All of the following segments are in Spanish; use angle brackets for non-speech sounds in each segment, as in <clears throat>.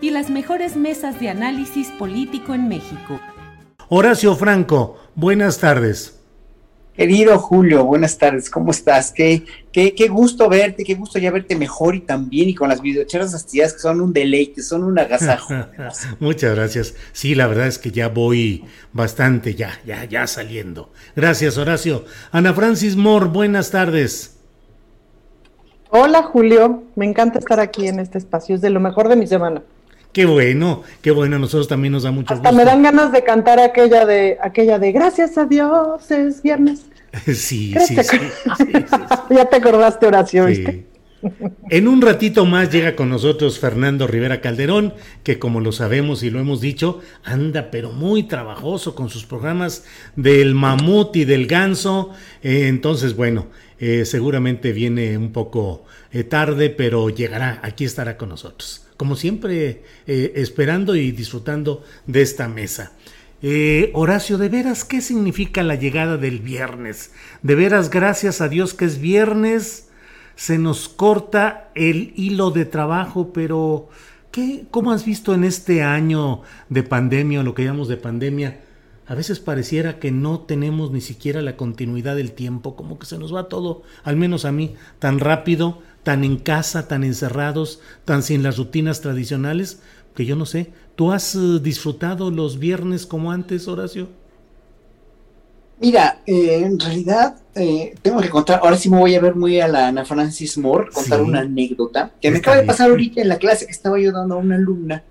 y las mejores mesas de análisis político en México. Horacio Franco, buenas tardes. Querido Julio, buenas tardes, ¿cómo estás? Qué, qué, qué gusto verte, qué gusto ya verte mejor y también y con las videocheras astilladas que son un deleite, son un agasajo. <laughs> Muchas gracias. Sí, la verdad es que ya voy bastante, ya, ya, ya saliendo. Gracias, Horacio. Ana Francis Moore, buenas tardes. Hola Julio, me encanta estar aquí en este espacio, es de lo mejor de mi semana. Qué bueno, qué bueno, a nosotros también nos da mucho Hasta me dan ganas de cantar aquella de aquella de gracias a Dios es viernes. <laughs> <laughs> sí, sí, sí, Ya te acordaste, Horacio, ¿viste? <laughs> En un ratito más llega con nosotros Fernando Rivera Calderón, que como lo sabemos y lo hemos dicho, anda pero muy trabajoso con sus programas del mamut y del ganso. Eh, entonces, bueno, eh, seguramente viene un poco eh, tarde, pero llegará, aquí estará con nosotros. Como siempre, eh, esperando y disfrutando de esta mesa. Horacio, de veras, ¿qué significa la llegada del viernes? De veras, gracias a Dios que es viernes, se nos corta el hilo de trabajo, pero ¿qué, ¿cómo has visto en este año de pandemia, o lo que llamamos de pandemia? a veces pareciera que no tenemos ni siquiera la continuidad del tiempo, como que se nos va todo, al menos a mí, tan rápido, tan en casa, tan encerrados, tan sin las rutinas tradicionales, que yo no sé. ¿Tú has eh, disfrutado los viernes como antes, Horacio? Mira, eh, en realidad eh, tengo que contar, ahora sí me voy a ver muy a la Ana Francis Moore, contar una anécdota que me acaba de pasar ahorita en la clase que estaba yo dando a una alumna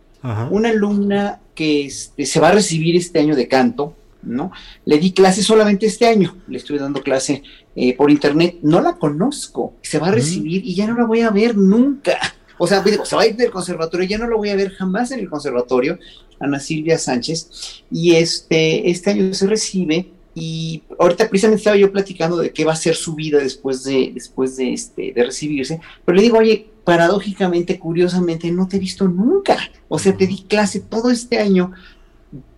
una alumna que este, se va a recibir este año de canto, ¿no? Le di clase solamente este año, le estuve dando clase eh, por internet, no la conozco, se va a recibir y ya no la voy a ver nunca. O sea, se va a ir del conservatorio, ya no la voy a ver jamás en el conservatorio, Ana Silvia Sánchez, y este, este año se recibe y ahorita precisamente estaba yo platicando de qué va a ser su vida después de, después de, este, de recibirse, pero le digo, oye, paradójicamente, curiosamente, no te he visto nunca. O sea, te di clase todo este año,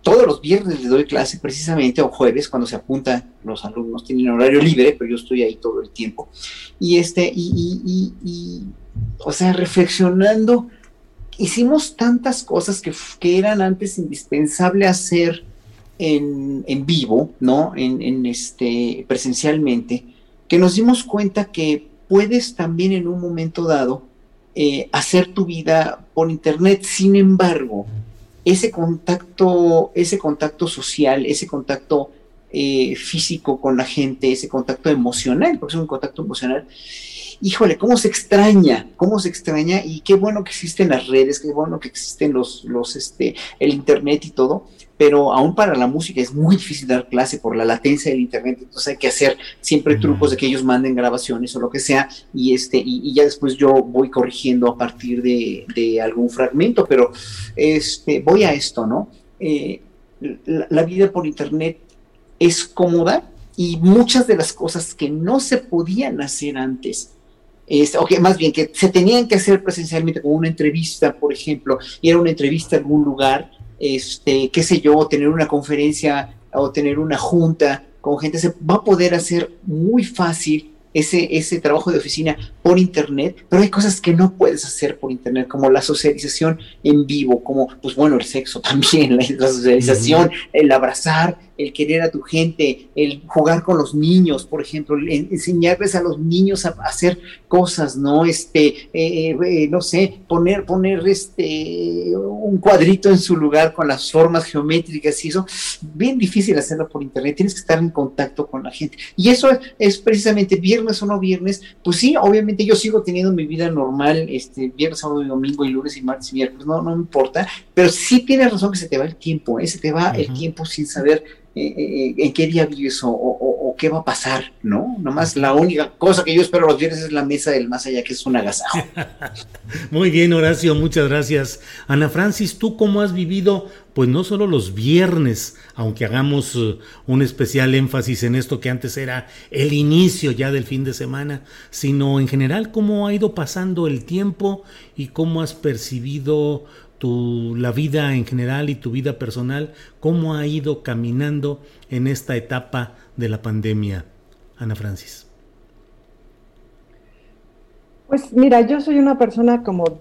todos los viernes le doy clase precisamente, o jueves, cuando se apuntan los alumnos, tienen horario libre, pero yo estoy ahí todo el tiempo. Y este, y, y, o sea, reflexionando, hicimos tantas cosas que, que eran antes indispensables hacer en, vivo, ¿no? En, este, presencialmente, que nos dimos cuenta que puedes también en un momento dado eh, hacer tu vida por internet. Sin embargo, ese contacto, ese contacto social, ese contacto eh, físico con la gente, ese contacto emocional, porque es un contacto emocional, híjole, cómo se extraña, cómo se extraña y qué bueno que existen las redes, qué bueno que existen los, los, este, el internet y todo, pero aún para la música es muy difícil dar clase por la latencia del internet, entonces hay que hacer siempre trucos de que ellos manden grabaciones o lo que sea, y este, y, ya después yo voy corrigiendo a partir de, algún fragmento, pero este, voy a esto, ¿no? Eh, la, vida por internet es cómoda y muchas de las cosas que no se podían hacer antes, o que más bien que se tenían que hacer presencialmente, como una entrevista, por ejemplo, y era una entrevista en algún lugar, este, qué sé yo, tener una conferencia o tener una junta con gente, se va a poder hacer muy fácil ese, ese trabajo de oficina por internet, pero hay cosas que no puedes hacer por internet, como la socialización en vivo, como, pues bueno, el sexo <laughs> también, la, socialización, el abrazar, el querer a tu gente, el jugar con los niños, por ejemplo, enseñarles a los niños a, hacer cosas, ¿no? Este, eh, eh, no sé, poner, poner este, un cuadrito en su lugar con las formas geométricas y eso, bien difícil hacerlo por internet, tienes que estar en contacto con la gente. Y eso es, precisamente viernes o no viernes, pues sí, obviamente yo sigo teniendo mi vida normal, este, viernes, sábado y domingo y lunes y martes y miércoles, no, no me importa, pero sí tienes razón que se te va el tiempo, ¿eh? se te va el tiempo sin saber eh, eh, en qué día vives o, qué va a pasar, ¿no? Nomás la única cosa que yo espero los viernes es la mesa del más allá, que es un agasajo. <laughs> Muy bien, Horacio, muchas gracias. Ana Francis, ¿tú cómo has vivido, pues no solo los viernes, aunque hagamos uh, un especial énfasis en esto que antes era el inicio ya del fin de semana, sino en general cómo ha ido pasando el tiempo y cómo has percibido tu, la vida en general y tu vida personal, cómo ha ido caminando en esta etapa de la pandemia, Ana Francis. Pues mira, yo soy una persona como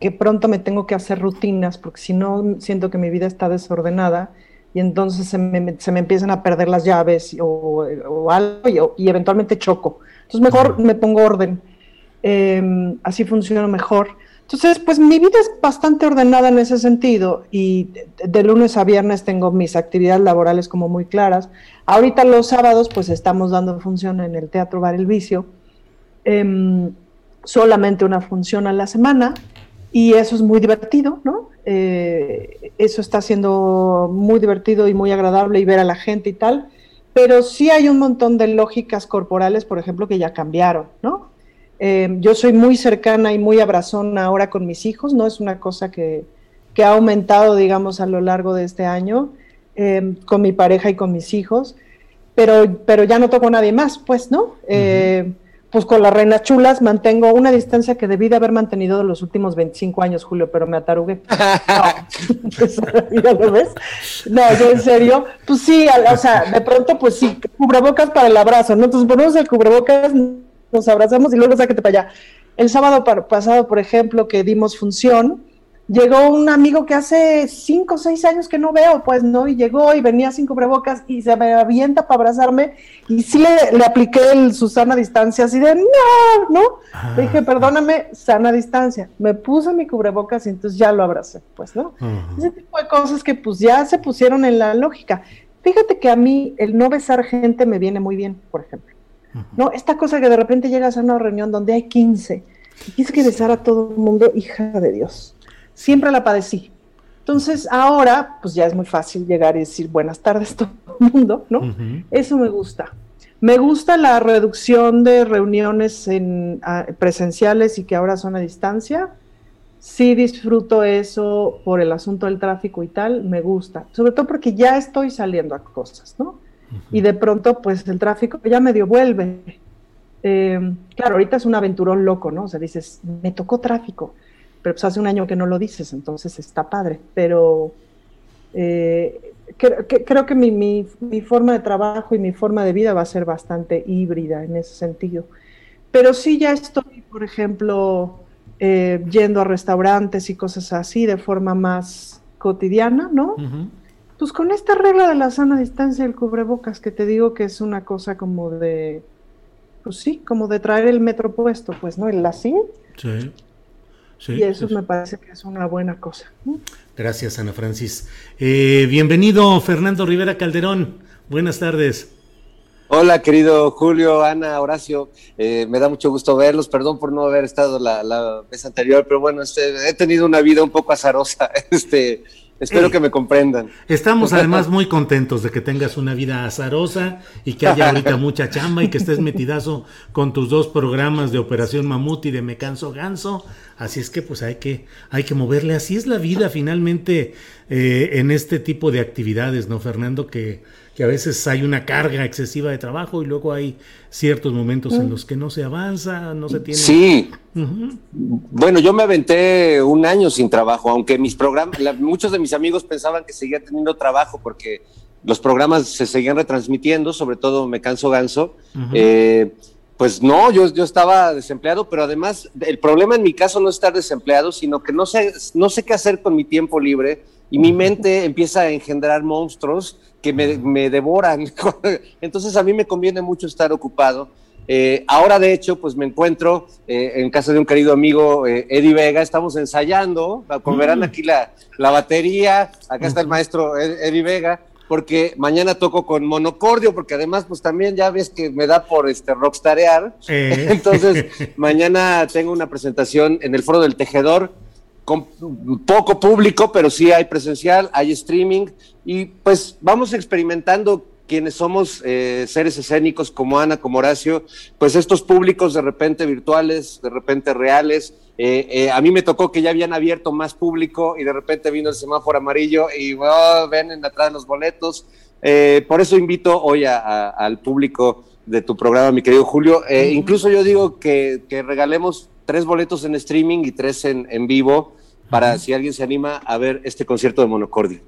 que pronto me tengo que hacer rutinas, porque si no siento que mi vida está desordenada y entonces se me, se me empiezan a perder las llaves o, algo y, eventualmente choco. Entonces mejor me pongo orden. Em, así funciona mejor. Entonces, pues mi vida es bastante ordenada en ese sentido y de, lunes a viernes tengo mis actividades laborales como muy claras. Ahorita los sábados pues estamos dando función en el Teatro Bar El Vicio, em, solamente una función a la semana y eso es muy divertido, ¿no? Eh, eso está siendo muy divertido y muy agradable y ver a la gente y tal, pero sí hay un montón de lógicas corporales, por ejemplo, que ya cambiaron, ¿no? Eh, yo soy muy cercana y muy abrazona ahora con mis hijos, no es una cosa que, ha aumentado, digamos, a lo largo de este año, eh, con mi pareja y con mis hijos, pero, pero ya no toco a nadie más, pues, ¿no? Eh, pues con las reinas chulas mantengo una distancia que debí de haber mantenido de los últimos 25 años, Julio, pero me atarugué. <laughs> No, <laughs> ¿ya lo ves? No, yo en serio, pues sí, o sea, de pronto, pues sí, cubrebocas para el abrazo, ¿no? Entonces ponemos el cubrebocas nos abrazamos y luego sáquete para allá. El sábado pasado, por ejemplo, que dimos función, llegó un amigo que hace cinco o seis años que no veo, pues, ¿no? Y llegó y venía sin cubrebocas y se me avienta para abrazarme y sí le, apliqué el Susana distancia así de, no, ¿no? Le dije, ah. perdóname, sana distancia. Me puse mi cubrebocas y entonces ya lo abracé, pues, ¿no? Ese tipo de cosas que pues ya se pusieron en la lógica. Fíjate que a mí el no besar gente me viene muy bien, por ejemplo. ¿No? Esta cosa que de repente llegas a una reunión donde hay 15 y tienes que besar a todo el mundo, hija de Dios. Siempre la padecí. Entonces ahora, pues ya es muy fácil llegar y decir buenas tardes <laughs> todo el mundo, ¿no? Eso me gusta. Me gusta la reducción de reuniones en, presenciales y que ahora son a distancia. Sí disfruto eso por el asunto del tráfico y tal, me gusta. Sobre todo porque ya estoy saliendo a cosas, ¿no? Y de pronto pues el tráfico ya medio vuelve. Eh, claro, ahorita es un aventurón loco, ¿no? O sea, dices, me tocó tráfico, pero pues hace un año que no lo dices, entonces está padre, pero eh, creo que mi, forma de trabajo y mi forma de vida va a ser bastante híbrida en ese sentido. Pero sí ya estoy, por ejemplo, eh, yendo a restaurantes y cosas así de forma más cotidiana, ¿no? Pues con esta regla de la sana distancia del cubrebocas, que te digo que es una cosa como de, pues sí, como de traer el metro puesto, pues, ¿no? El así. Sí. sí. Y eso me parece que es una buena cosa. Gracias, Ana Francis. Eh, bienvenido, Fernando Rivera Calderón. Buenas tardes. Hola, querido Julio, Ana, Horacio. Eh, me da mucho gusto verlos. Perdón por no haber estado la, la vez anterior, pero bueno, este, he tenido una vida un poco azarosa. <laughs> Este, Espero que me comprendan. Estamos <laughs> además muy contentos de que tengas una vida azarosa y que haya ahorita mucha chamba y que estés metidazo con tus dos programas de Operación Mamut y de Me Canso Ganso. Así es que pues hay que, hay que moverle. Así es la vida finalmente eh, en este tipo de actividades, ¿no, Fernando? Que, que a veces hay una carga excesiva de trabajo y luego hay ciertos momentos en mm. los que no se avanza, no se tiene. Sí. Bueno, yo me aventé un año sin trabajo, aunque mis programas, muchos de mis amigos pensaban que seguía teniendo trabajo porque los programas se seguían retransmitiendo, sobre todo Me Canso Ganso. Eh, Pues no, yo, yo estaba desempleado, pero además el problema en mi caso no es estar desempleado, sino que no sé, no sé qué hacer con mi tiempo libre y mi mente empieza a engendrar monstruos que me, devoran. <laughs> Entonces a mí me conviene mucho estar ocupado. Eh, ahora, de hecho, pues me encuentro eh, en casa de un querido amigo, eh, Eddie Vega, estamos ensayando, como verán mm. aquí la, la batería, acá está el maestro Eddie Vega, porque mañana toco con monocordio, porque además pues también ya ves que me da por este rockstarear. <laughs> Entonces, <laughs> mañana tengo una presentación en el Foro del Tejedor con poco público, pero sí hay presencial, hay streaming y pues vamos experimentando quienes somos eh, seres escénicos como Ana, como Horacio, pues estos públicos de repente virtuales, de repente reales. Eh, eh, a mí me tocó que ya habían abierto más público y de repente vino el semáforo amarillo y oh, ven atrás los boletos. por eso invito hoy al público de tu programa, mi querido Julio. Incluso yo digo que, regalemos tres boletos en streaming y tres en, en vivo para si alguien se anima a ver este concierto de Monocordio.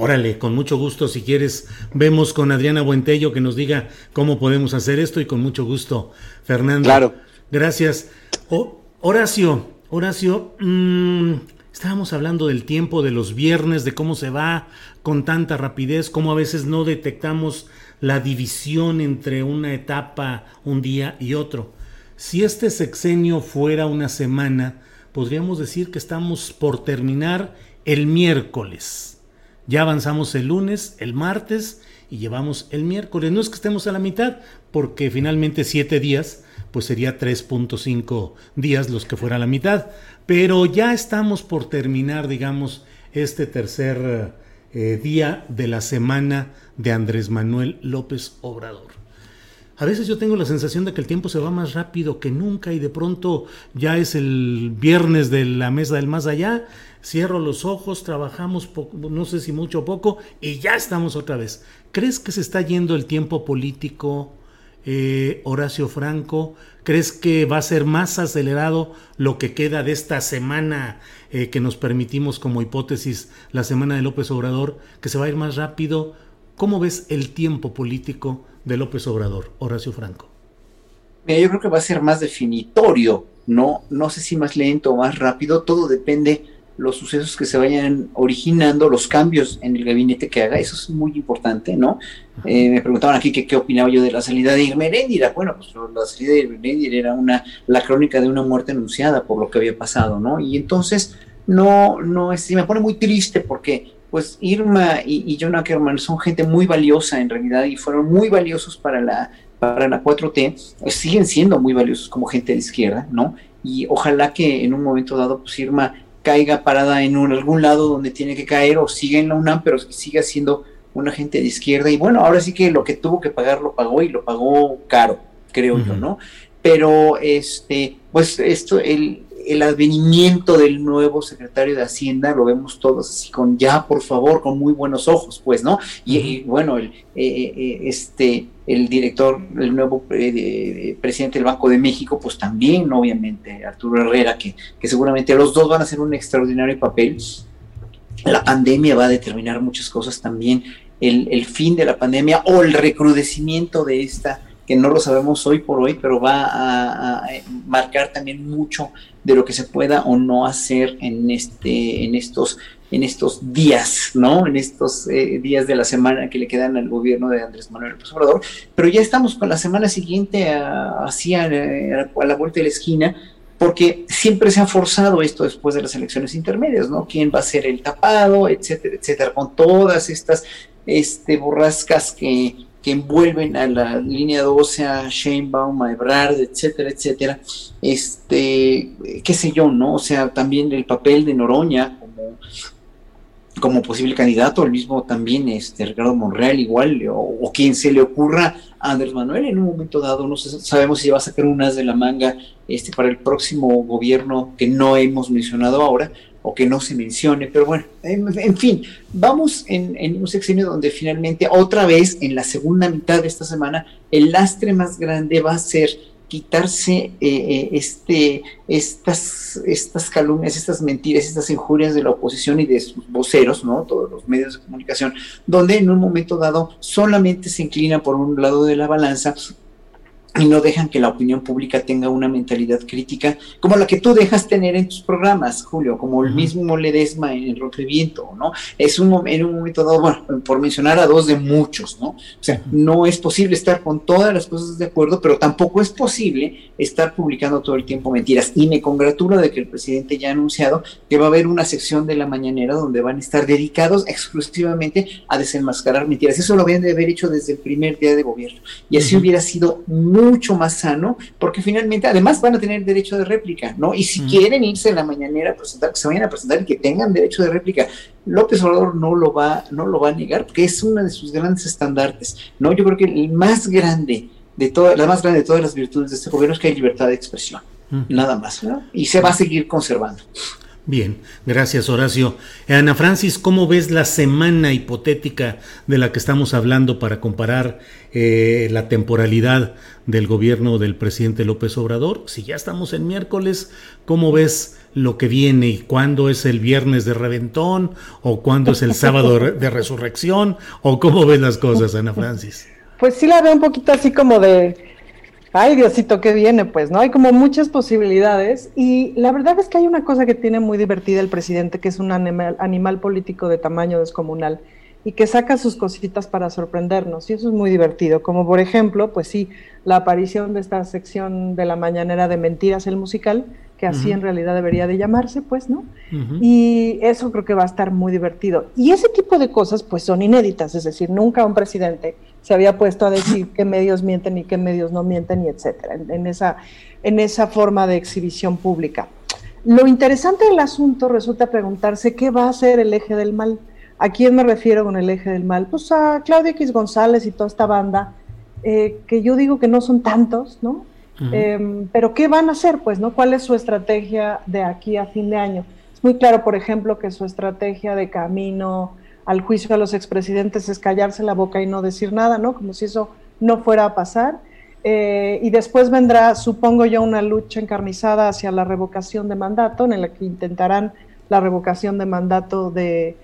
Órale, con mucho gusto, si quieres, vemos con Adriana Buentello que nos diga cómo podemos hacer esto y con mucho gusto, Fernando. Claro. Gracias. Horacio, Horacio, mm, estábamos hablando del tiempo de los viernes, de cómo se va con tanta rapidez, cómo a veces no detectamos la división entre una etapa, un día y otro. Si este sexenio fuera una semana, podríamos decir que estamos por terminar el miércoles ya avanzamos el lunes, el martes y llevamos el miércoles. No es que estemos a la mitad, porque finalmente siete días, pues sería 3.5 días los que fuera la mitad. Pero ya estamos por terminar, digamos, este tercer eh, día de la semana de Andrés Manuel López Obrador. A veces yo tengo la sensación de que el tiempo se va más rápido que nunca y de pronto ya es el viernes de la mesa del más allá cierro los ojos, trabajamos no sé si mucho o poco, y ya estamos otra vez. ¿Crees que se está yendo el tiempo político, eh, Horacio Franco? ¿Crees que va a ser más acelerado lo que queda de esta semana eh, que nos permitimos como hipótesis, la semana de López Obrador, que se va a ir más rápido? ¿Cómo ves el tiempo político de López Obrador, Horacio Franco? yo creo que va a ser más definitorio, no, no sé si más lento o más rápido, todo depende los sucesos que se vayan originando, los cambios en el gabinete que haga, eso es muy importante, ¿no? Eh, me preguntaban aquí que qué opinaba yo de la salida de Irmeréndira. Bueno, pues la salida de Irmeréndira era una, la crónica de una muerte anunciada por lo que había pasado, ¿no? Y entonces, no, no, es, me pone muy triste porque, pues, Irma y, y John Ackerman son gente muy valiosa en realidad y fueron muy valiosos para la, para la 4T, pues, siguen siendo muy valiosos como gente de izquierda, ¿no? Y ojalá que en un momento dado, pues, Irma caiga parada en algún lado donde tiene que caer o siga en la UNAM, pero siga siendo un agente de izquierda. Y bueno, ahora sí que lo que tuvo que pagar lo pagó y lo pagó caro, creo yo, ¿no? Pero este, pues esto, el, el advenimiento del nuevo secretario de Hacienda lo vemos todos así con ya, por favor, con muy buenos ojos, pues, ¿no? Y, bueno, el, eh, eh, este, el director, el nuevo eh, presidente del Banco de México, pues también, obviamente, Arturo Herrera, que, que seguramente los dos van a hacer un extraordinario papel. La pandemia va a determinar muchas cosas también, el, el fin de la pandemia o el recrudecimiento de esta que no lo sabemos hoy por hoy, pero va a, marcar también mucho de lo que se pueda o no hacer en este, en estos, en estos días, ¿no? En estos eh, días de la semana que le quedan al gobierno de Andrés Manuel López Obrador. Pero ya estamos con la semana siguiente así a, a, la vuelta de la esquina porque siempre se ha forzado esto después de las elecciones intermedias, ¿no? ¿Quién va a ser el tapado, etcétera, etcétera, con todas estas este, borrascas que, que envuelven a la línea 12, a Sheinbaum, a Ebrard, etcétera, etcétera, este, qué sé yo, ¿no? O sea, también el papel de Noroña como, posible candidato, el mismo también este, Ricardo Monreal igual, o, quien se le ocurra a Andrés Manuel en un momento dado, no sabemos si va a sacar unas de la manga este, para el próximo gobierno que no hemos mencionado ahora, o que no se mencione, pero bueno, en, fin, vamos en, un sexenio donde finalmente otra vez en la segunda mitad de esta semana el lastre más grande va a ser quitarse eh, eh, este, estas, estas calumnias, estas mentiras, estas injurias de la oposición y de sus voceros, ¿no? Todos los medios de comunicación, donde en un momento dado solamente se inclina por un lado de la balanza y no dejan que la opinión pública tenga una mentalidad crítica como la que tú dejas tener en tus programas, Julio, como el mismo Ledesma en el Rompeviento, ¿no? Es un en un momento dado, bueno, por mencionar a dos de muchos, ¿no? O sea, no es posible estar con todas las cosas de acuerdo, pero tampoco es posible estar publicando todo el tiempo mentiras. Y me congratulo de que el presidente ya ha anunciado que va a haber una sección de la mañanera donde van a estar dedicados exclusivamente a desenmascarar mentiras. Eso lo habían de haber hecho desde el primer día de gobierno. Y así hubiera sido muy mucho más sano, porque finalmente además van a tener derecho de réplica, ¿no? Y si quieren irse en la mañanera a presentar, que se vayan a presentar y que tengan derecho de réplica. López Obrador no lo va, no lo va a negar, porque es uno de sus grandes estandartes, ¿no? Yo creo que el más grande de todas, la más grande de todas las virtudes de este gobierno es que hay libertad de expresión, nada más, ¿no? Y se va a seguir conservando. Bien, gracias Horacio. Ana Francis, ¿cómo ves la semana hipotética de la que estamos hablando para comparar eh, la temporalidad del gobierno del presidente López Obrador? Si ya estamos en miércoles, ¿cómo ves lo que viene y cuándo es el viernes de reventón o cuándo es el sábado de resurrección o cómo ves las cosas, Ana Francis? Pues sí la veo un poquito así como de ay Diosito, ¿qué viene? Pues, ¿no? Hay como muchas posibilidades y la verdad es que hay una cosa que tiene muy divertida el presidente, que es un animal, animal político de tamaño descomunal y que saca sus cositas para sorprendernos y eso es muy divertido, como por ejemplo, pues sí, la aparición de esta sección de la mañanera de mentiras, el musical, que así en realidad debería de llamarse, pues, ¿no? Y eso creo que va a estar muy divertido. Y ese tipo de cosas, pues, son inéditas, es decir, nunca un presidente se había puesto a decir qué medios mienten y qué medios no mienten, y etcétera, en, esa, en esa forma de exhibición pública. Lo interesante del asunto resulta preguntarse qué va a ser el eje del mal. ¿A quién me refiero con el eje del mal? Pues a Claudia X González y toda esta banda, eh, que yo digo que no son tantos, ¿no? Em, pero ¿qué van a hacer? Pues, ¿no? ¿Cuál es su estrategia de aquí a fin de año? Es muy claro, por ejemplo, que su estrategia de camino al juicio a los expresidentes es callarse la boca y no decir nada, ¿no? Como si eso no fuera a pasar. Eh, y después vendrá, supongo yo, una lucha encarnizada hacia la revocación de mandato, en la que intentarán la revocación de mandato de,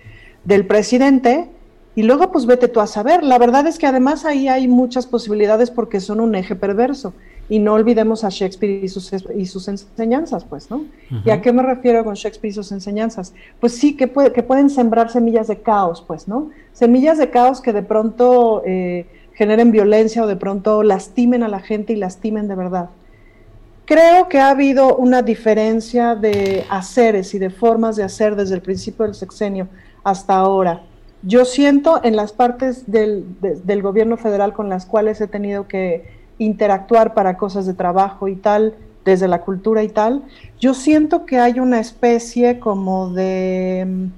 del presidente. Y luego, pues vete tú a saber. La verdad es que además ahí hay muchas posibilidades porque son un eje perverso y no olvidemos a Shakespeare y sus, y sus enseñanzas, pues, ¿no? ¿Y a qué me refiero con Shakespeare y sus enseñanzas? Pues sí, que, puede, que pueden sembrar semillas de caos, pues, ¿no? Semillas de caos que de pronto eh, generen violencia o de pronto lastimen a la gente y lastimen de verdad. Creo que ha habido una diferencia de haceres y de formas de hacer desde el principio del sexenio hasta ahora. Yo siento en las partes del, del gobierno federal con las cuales he tenido que interactuar para cosas de trabajo y tal, desde la cultura y tal, yo siento que hay una especie como de,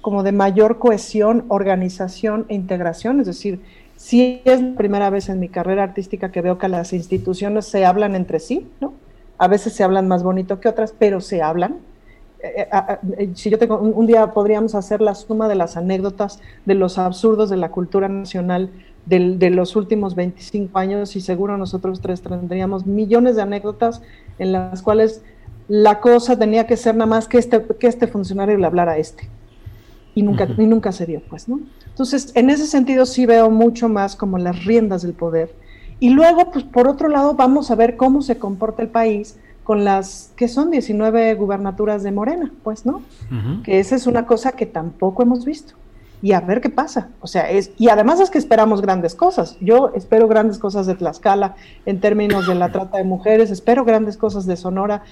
como de mayor cohesión, organización e integración, es decir, si es la primera vez en mi carrera artística que veo que las instituciones se hablan entre sí, ¿no? A veces se hablan más bonito que otras, pero se hablan. Eh, eh, eh, si yo tengo un, día podríamos hacer la suma de las anécdotas de los absurdos de la cultura nacional de, los últimos 25 años y seguro nosotros tres tendríamos millones de anécdotas en las cuales la cosa tenía que ser nada más que este, que este funcionario le hablara a este. Y nunca, y nunca se dio, pues, ¿no? Entonces, en ese sentido sí veo mucho más como las riendas del poder. Y luego, pues, por otro lado, vamos a ver cómo se comporta el país con las que son 19 gubernaturas de Morena, pues, ¿no? Que esa es una cosa que tampoco hemos visto y a ver qué pasa. O sea, es, y además es que esperamos grandes cosas. Yo espero grandes cosas de Tlaxcala en términos de la <laughs> trata de mujeres, espero grandes cosas de Sonora.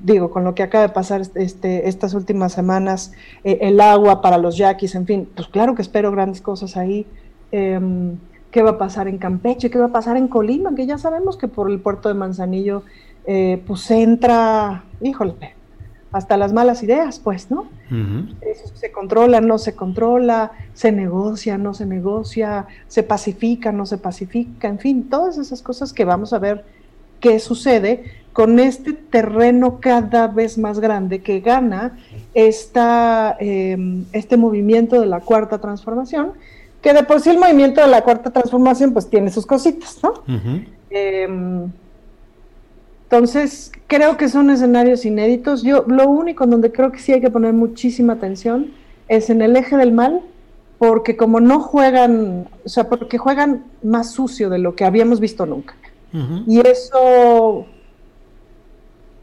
Digo, con lo que acaba de pasar este, estas últimas semanas, eh, el agua para los yaquis, en fin, pues claro que espero grandes cosas ahí. Em, ¿Qué va a pasar en Campeche? ¿Qué va a pasar en Colima? Que ya sabemos que por el puerto de Manzanillo, eh, pues entra, híjole, hasta las malas ideas, pues, ¿no? se controla, no se controla, se negocia, no se negocia, se pacifica, no se pacifica, en fin, todas esas cosas que vamos a ver qué sucede con este terreno cada vez más grande que gana esta, em, este movimiento de la cuarta transformación, que de por sí el movimiento de la cuarta transformación pues tiene sus cositas, ¿no? Entonces, creo que son escenarios inéditos. Yo lo único en donde creo que sí hay que poner muchísima atención es en el eje del mal, porque como no juegan, o sea, porque juegan más sucio de lo que habíamos visto nunca. Y eso,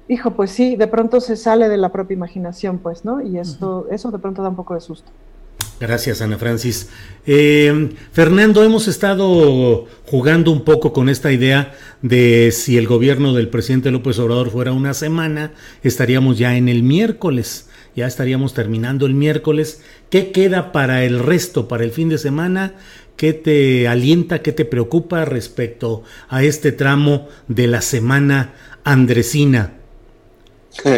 hijo, pues sí, de pronto se sale de la propia imaginación, pues, ¿no? Y eso, eso de pronto da un poco de susto. Gracias, Ana Francis. Eh, Fernando, hemos estado jugando un poco con esta idea de si el gobierno del presidente López Obrador fuera una semana, estaríamos ya en el miércoles, ya estaríamos terminando el miércoles. ¿Qué queda para el resto, para el fin de semana? ¿Qué te alienta, qué te preocupa respecto a este tramo de la semana andresina? <laughs>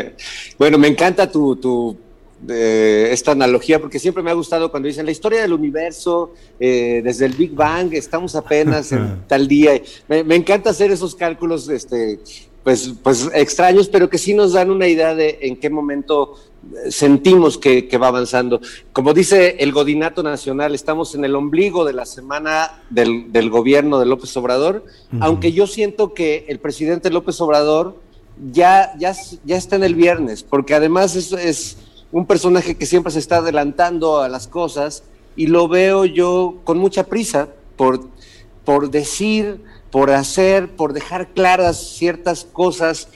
Bueno, me encanta tu, tu esta analogía, porque siempre me ha gustado cuando dicen la historia del universo, eh, desde el Big Bang, estamos apenas en <laughs> tal día. Me, encanta hacer esos cálculos, este, pues, pues extraños, pero que sí nos dan una idea de en qué momento eh, sentimos que, va avanzando. Como dice el Godinato Nacional, estamos en el ombligo de la semana del, gobierno de López Obrador, aunque yo siento que el presidente López Obrador ya, ya, ya está en el viernes, porque además es, es un personaje que siempre se está adelantando a las cosas y lo veo yo con mucha prisa por, por decir, por hacer, por dejar claras ciertas cosas.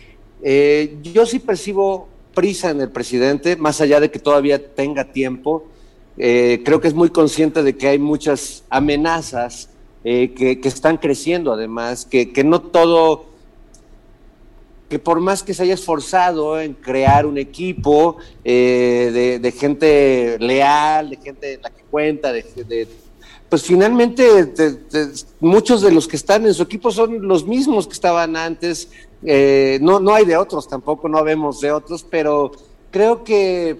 Eh, yo sí percibo prisa en el presidente, más allá de que todavía tenga tiempo. Eh, creo que es muy consciente de que hay muchas amenazas eh, que, que, están creciendo además, que, que no todo que por más que se haya esforzado en crear un equipo eh, de, gente leal, de gente la que cuenta, de, pues finalmente muchos de los que están en su equipo son los mismos que estaban antes. Eh, no, no hay de otros tampoco, no vemos de otros, pero creo que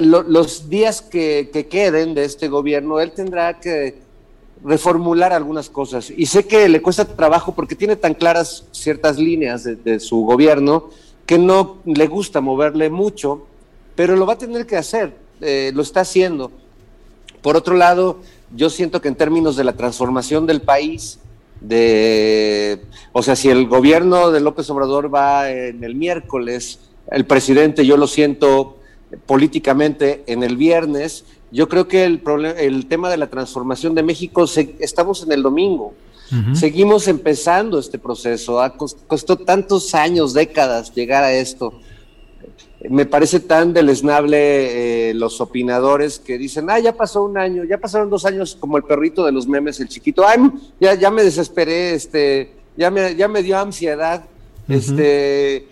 los días que queden de este gobierno, él tendrá que reformular algunas cosas. Y sé que le cuesta trabajo porque tiene tan claras ciertas líneas de, su gobierno que no le gusta moverle mucho, pero lo va a tener que hacer, eh, lo está haciendo. Por otro lado, yo siento que en términos de la transformación del país, de, o sea, si el gobierno de López Obrador va en el miércoles, el presidente yo lo siento políticamente en el viernes, yo creo que el, el tema de la transformación de México, estamos en el domingo. Seguimos empezando este proceso. Ha costó tantos años, décadas llegar a esto. Me parece tan deleznable eh, los opinadores que dicen, ah, ya pasó un año, ya pasaron dos años como el perrito de los memes, el chiquito, ay, ya, ya me desesperé, este, ya me, ya me dio ansiedad, este,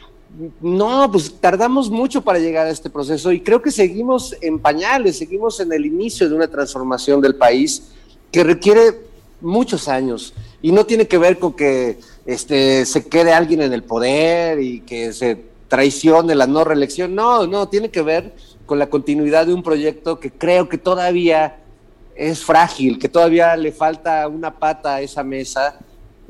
no, pues tardamos mucho para llegar a este proceso y creo que seguimos en pañales, seguimos en el inicio de una transformación del país que requiere muchos años y no tiene que ver con que este, se quede alguien en el poder y que se traicione la no reelección, no, no, tiene que ver con la continuidad de un proyecto que creo que todavía es frágil, que todavía le falta una pata a esa mesa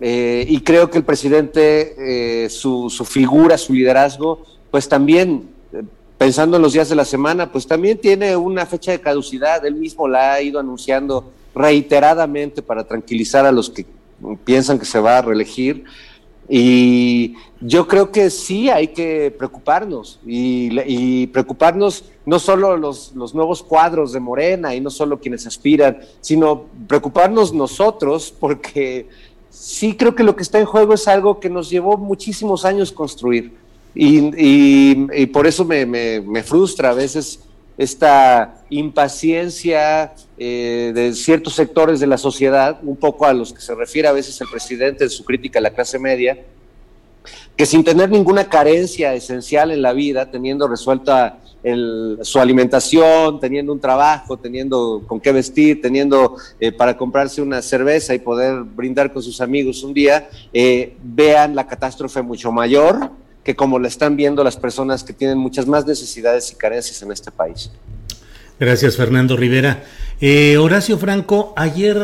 eh, y creo que el presidente, eh, su, figura, su liderazgo, pues también, eh, pensando en los días de la semana, pues también tiene una fecha de caducidad. Él mismo la ha ido anunciando reiteradamente para tranquilizar a los que piensan que se va a reelegir. Y yo creo que sí hay que preocuparnos y, preocuparnos no solo los, los, nuevos cuadros de Morena y no solo quienes aspiran, sino preocuparnos nosotros porque sí creo que lo que está en juego es algo que nos llevó muchísimos años construir. Y, por eso me, frustra a veces esta impaciencia eh, de ciertos sectores de la sociedad, un poco a los que se refiere a veces el presidente en su crítica a la clase media, que sin tener ninguna carencia esencial en la vida, teniendo resuelta su alimentación, teniendo un trabajo, teniendo con qué vestir, teniendo eh, para comprarse una cerveza y poder brindar con sus amigos un día, eh, vean la catástrofe mucho mayor que como la están viendo las personas que tienen muchas más necesidades y carencias en este país. Gracias, Fernando Rivera. Eh, Horacio Franco, ayer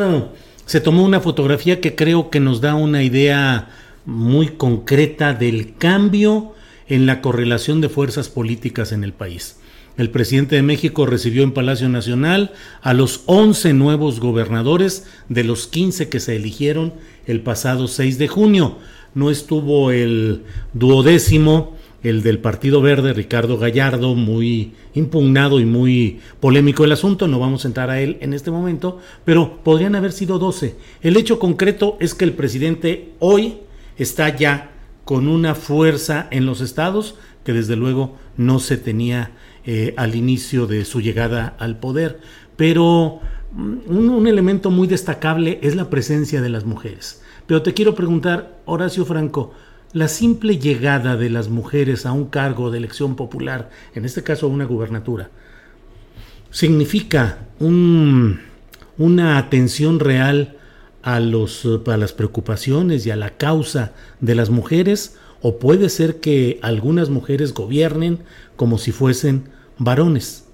se tomó una fotografía que creo que nos da una idea muy concreta del cambio en la correlación de fuerzas políticas en el país. El presidente de México recibió en Palacio Nacional a los 11 nuevos gobernadores de los 15 que se eligieron el pasado 6 de junio. No estuvo el duodécimo, el del Partido Verde, Ricardo Gallardo, muy impugnado y muy polémico el asunto, no vamos a entrar a él en este momento, pero podrían haber sido 12. El hecho concreto es que el presidente hoy está ya con una fuerza en los estados que desde luego no se tenía eh, al inicio de su llegada al poder. Pero mm, un, elemento muy destacable es la presencia de las mujeres. Pero te quiero preguntar, Horacio Franco, la simple llegada de las mujeres a un cargo de elección popular, en este caso a una gubernatura, significa un, una atención real a, los, a las preocupaciones y a la causa de las mujeres o puede ser que algunas mujeres gobiernen como si fuesen varones.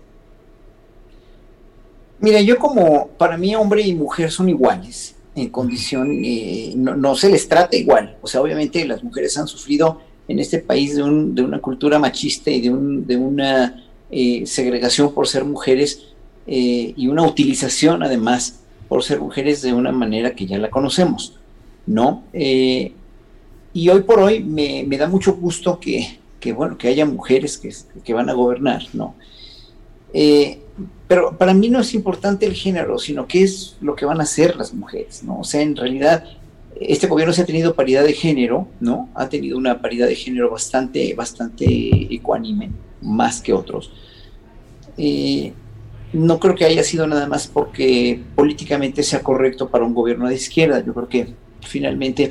Mira, yo como para mí hombre y mujer son iguales en condición, eh, no, se les trata igual. O sea, obviamente las mujeres han sufrido en este país de, un, de una cultura machista y de, un, de una eh, segregación por ser mujeres eh, y una utilización además por ser mujeres de una manera que ya la conocemos, ¿no? y hoy por hoy me, me da mucho gusto que, que, bueno, que haya mujeres que, que van a gobernar, ¿no? pero para mí no es importante el género, sino qué es lo que van a hacer las mujeres, ¿no? O sea, en realidad, este gobierno se ha tenido paridad de género, ¿no? Ha tenido una paridad de género bastante, bastante ecuánime, más que otros. Eh, no creo que haya sido nada más porque políticamente sea correcto para un gobierno de izquierda. Yo creo que finalmente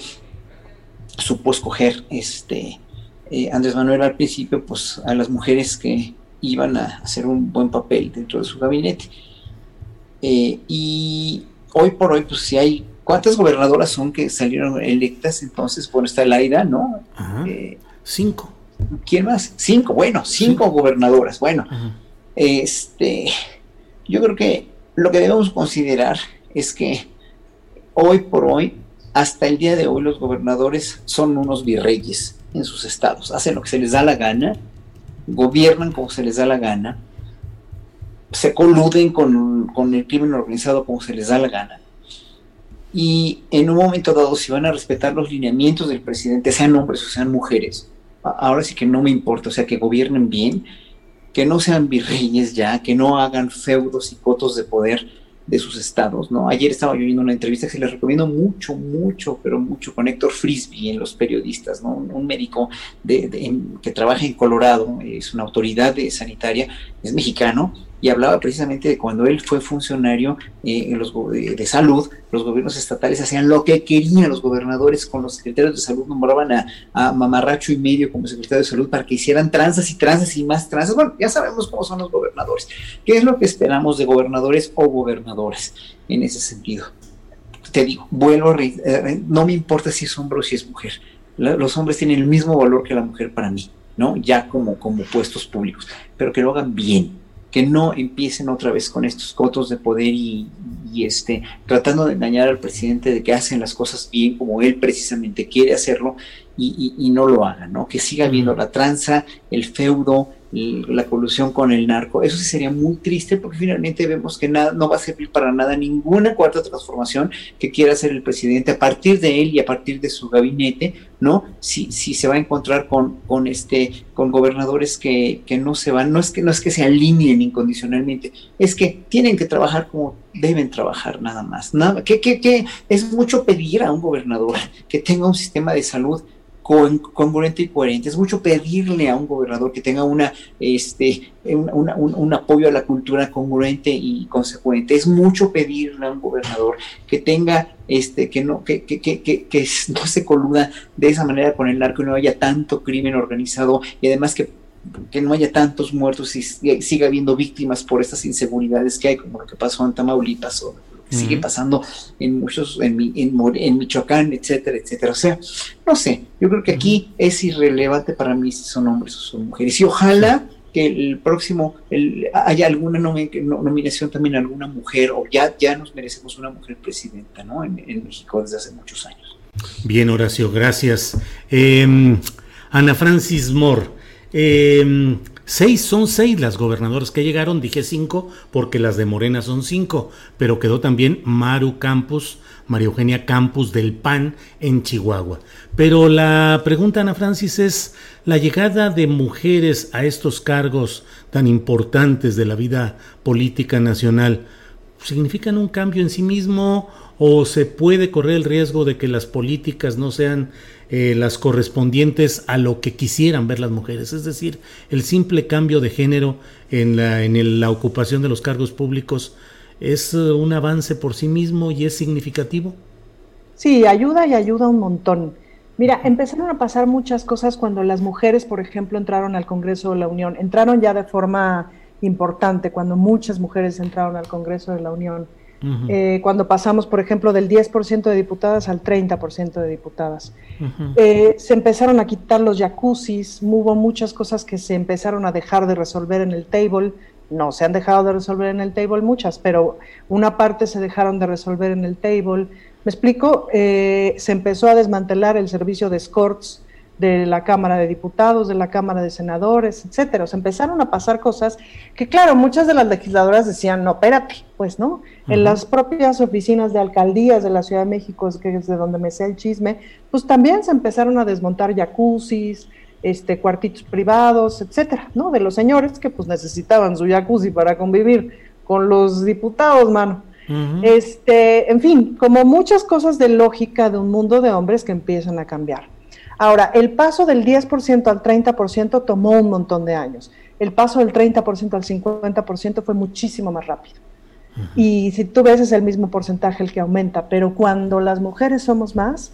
supo escoger este eh, Andrés Manuel al principio, pues a las mujeres que iban a hacer un buen papel dentro de su gabinete. Eh, y hoy por hoy, pues si hay, ¿cuántas gobernadoras son que salieron electas? Entonces, bueno, está Laida, ¿no? Eh, cinco. ¿Quién más? Cinco, bueno, cinco gobernadoras. Bueno, este, yo creo que lo que debemos considerar es que hoy por hoy, hasta el día de hoy, los gobernadores son unos virreyes en sus estados, hacen lo que se les da la gana gobiernan como se les da la gana, se coluden con, el crimen organizado como se les da la gana. Y en un momento dado, si van a respetar los lineamientos del presidente, sean hombres o sean mujeres, ahora sí que no me importa, o sea, que gobiernen bien, que no sean virreyes ya, que no hagan feudos y cotos de poder, de sus estados, ¿no? Ayer estaba yo viendo una entrevista que les recomiendo mucho, mucho, pero mucho con Héctor Frisby en Los Periodistas, ¿no? Un, médico de, que trabaja en Colorado, es una autoridad sanitaria, es mexicano, y hablaba precisamente de cuando él fue funcionario eh, los, de, salud, los gobiernos estatales hacían lo que querían los gobernadores con los secretarios de salud, nombraban a, a, mamarracho y medio como secretario de salud para que hicieran tranzas y tranzas y más tranzas. Bueno, ya sabemos cómo son los gobernadores. ¿Qué es lo que esperamos de gobernadores o gobernadoras en ese sentido? Te digo, vuelvo a eh, no me importa si es hombre o si es mujer. los hombres tienen el mismo valor que la mujer para mí, ¿no? Ya como, como puestos públicos, pero que lo hagan bien que no empiecen otra vez con estos cotos de poder y, este, tratando de engañar al presidente de que hacen las cosas bien como él precisamente quiere hacerlo y, no lo hagan, ¿no? Que siga habiendo la tranza, el feudo, la colusión con el narco. Eso sí sería muy triste porque finalmente vemos que nada, no va a servir para nada ninguna cuarta transformación que quiera hacer el presidente a partir de él y a partir de su gabinete, ¿no? Si, si se va a encontrar con, con este, con gobernadores que, que no se van, no es que no es que se alineen incondicionalmente, es que tienen que trabajar como deben trabajar nada más. Nada, que, que, que es mucho pedir a un gobernador que tenga un sistema de salud congruente y coherente. Es mucho pedirle a un gobernador que tenga una, este, un, apoyo a la cultura congruente y consecuente. Es mucho pedirle a un gobernador que tenga, este, que no, que, que, que, que <laughs> no se coluda de esa manera con el narco y no haya tanto crimen organizado y además que que no haya tantos muertos y siga habiendo víctimas por estas inseguridades que hay, como lo que pasó en Tamaulipas o sigue pasando en muchos, en, en, Michoacán, etcétera, etcétera. O sea, no sé, yo creo que aquí es irrelevante para mí si son hombres o son mujeres. Y ojalá que el próximo haya alguna nominación también a alguna mujer, o ya, ya nos merecemos una mujer presidenta, ¿no? En, México desde hace muchos años. Bien, Horacio, gracias. Em, Ana Francis Moore. Eh, Seis son seis las gobernadoras que llegaron, dije cinco porque las de Morena son cinco, pero quedó también Maru Campos, María Eugenia Campos del PAN en Chihuahua. Pero la pregunta, Ana Francis, es la llegada de mujeres a estos cargos tan importantes de la vida política nacional. ¿Significan un cambio en sí mismo o se puede correr el riesgo de que las políticas no sean eh, las correspondientes a lo que quisieran ver las mujeres, es decir, el simple cambio de género en la, en la ocupación de los cargos públicos es eh, un avance por sí mismo y es significativo. Sí, ayuda y ayuda un montón. Mira, empezaron a pasar muchas cosas cuando las mujeres, por ejemplo, entraron al Congreso de la Unión. Entraron ya de forma importante cuando muchas mujeres entraron al Congreso de la Unión. Eh, cuando pasamos, por ejemplo, del 10% de diputadas al 30% de diputadas. Eh, se empezaron a quitar los jacuzzis, hubo muchas cosas que se empezaron a dejar de resolver en el table. No se han dejado de resolver en el table muchas, pero una parte se dejaron de resolver en el table. Me explico, eh, se empezó a desmantelar el servicio de escorts de la Cámara de Diputados, de la Cámara de Senadores, etcétera. O sea, empezaron a pasar cosas que, claro, muchas de las legisladoras decían, no, espérate, pues, ¿no? En las propias oficinas de alcaldías de la Ciudad de México, que es de donde me sé el chisme, pues también se empezaron a desmontar jacuzzis, este, cuartitos privados, etcétera, ¿no? De los señores que pues necesitaban su jacuzzi para convivir con los diputados, mano. Este, en fin, como muchas cosas de lógica de un mundo de hombres que empiezan a cambiar. Ahora, el paso del 10% al 30% tomó un montón de años. El paso del 30% al 50% fue muchísimo más rápido. Y si tú ves es el mismo porcentaje el que aumenta, pero cuando las mujeres somos más,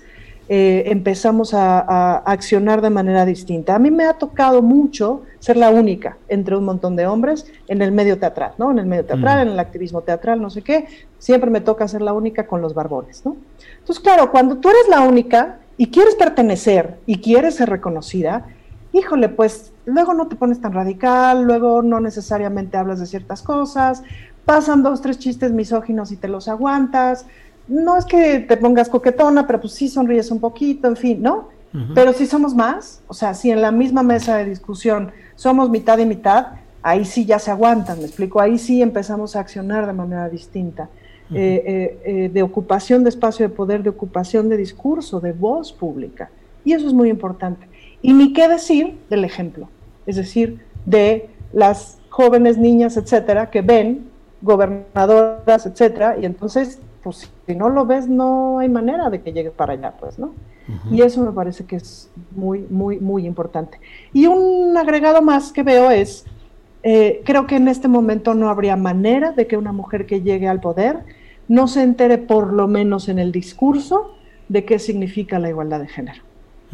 eh, empezamos a, accionar de manera distinta. A mí me ha tocado mucho ser la única entre un montón de hombres en el medio teatral, ¿no? En el medio teatral, en el activismo teatral, no sé qué. Siempre me toca ser la única con los barbones, ¿no? Entonces, claro, cuando tú eres la única, y quieres pertenecer y quieres ser reconocida, híjole, pues luego no te pones tan radical, luego no necesariamente hablas de ciertas cosas, pasan dos, tres chistes misóginos y te los aguantas. No es que te pongas coquetona, pero pues sí sonríes un poquito, en fin, ¿no? Pero si somos más, o sea, si en la misma mesa de discusión somos mitad y mitad, ahí sí ya se aguantan, me explico, ahí sí empezamos a accionar de manera distinta. Eh, eh, eh, de ocupación de espacio de poder, de ocupación de discurso, de voz pública. Y eso es muy importante. Y ni qué decir del ejemplo, es decir, de las jóvenes niñas, etcétera, que ven gobernadoras, etcétera, y entonces, pues si no lo ves, no hay manera de que llegue para allá, pues, ¿no? Y eso me parece que es muy, muy, muy importante. Y un agregado más que veo es eh, creo que en este momento no habría manera de que una mujer que llegue al poder no se entere por lo menos en el discurso de qué significa la igualdad de género,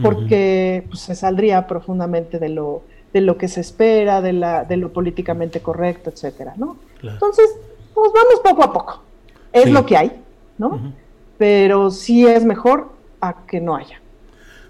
porque pues, se saldría profundamente de lo, de lo que se espera, de, la, de lo políticamente correcto, etcétera, ¿no? Entonces, pues vamos poco a poco. Es lo que hay, ¿no? Pero sí es mejor a que no haya.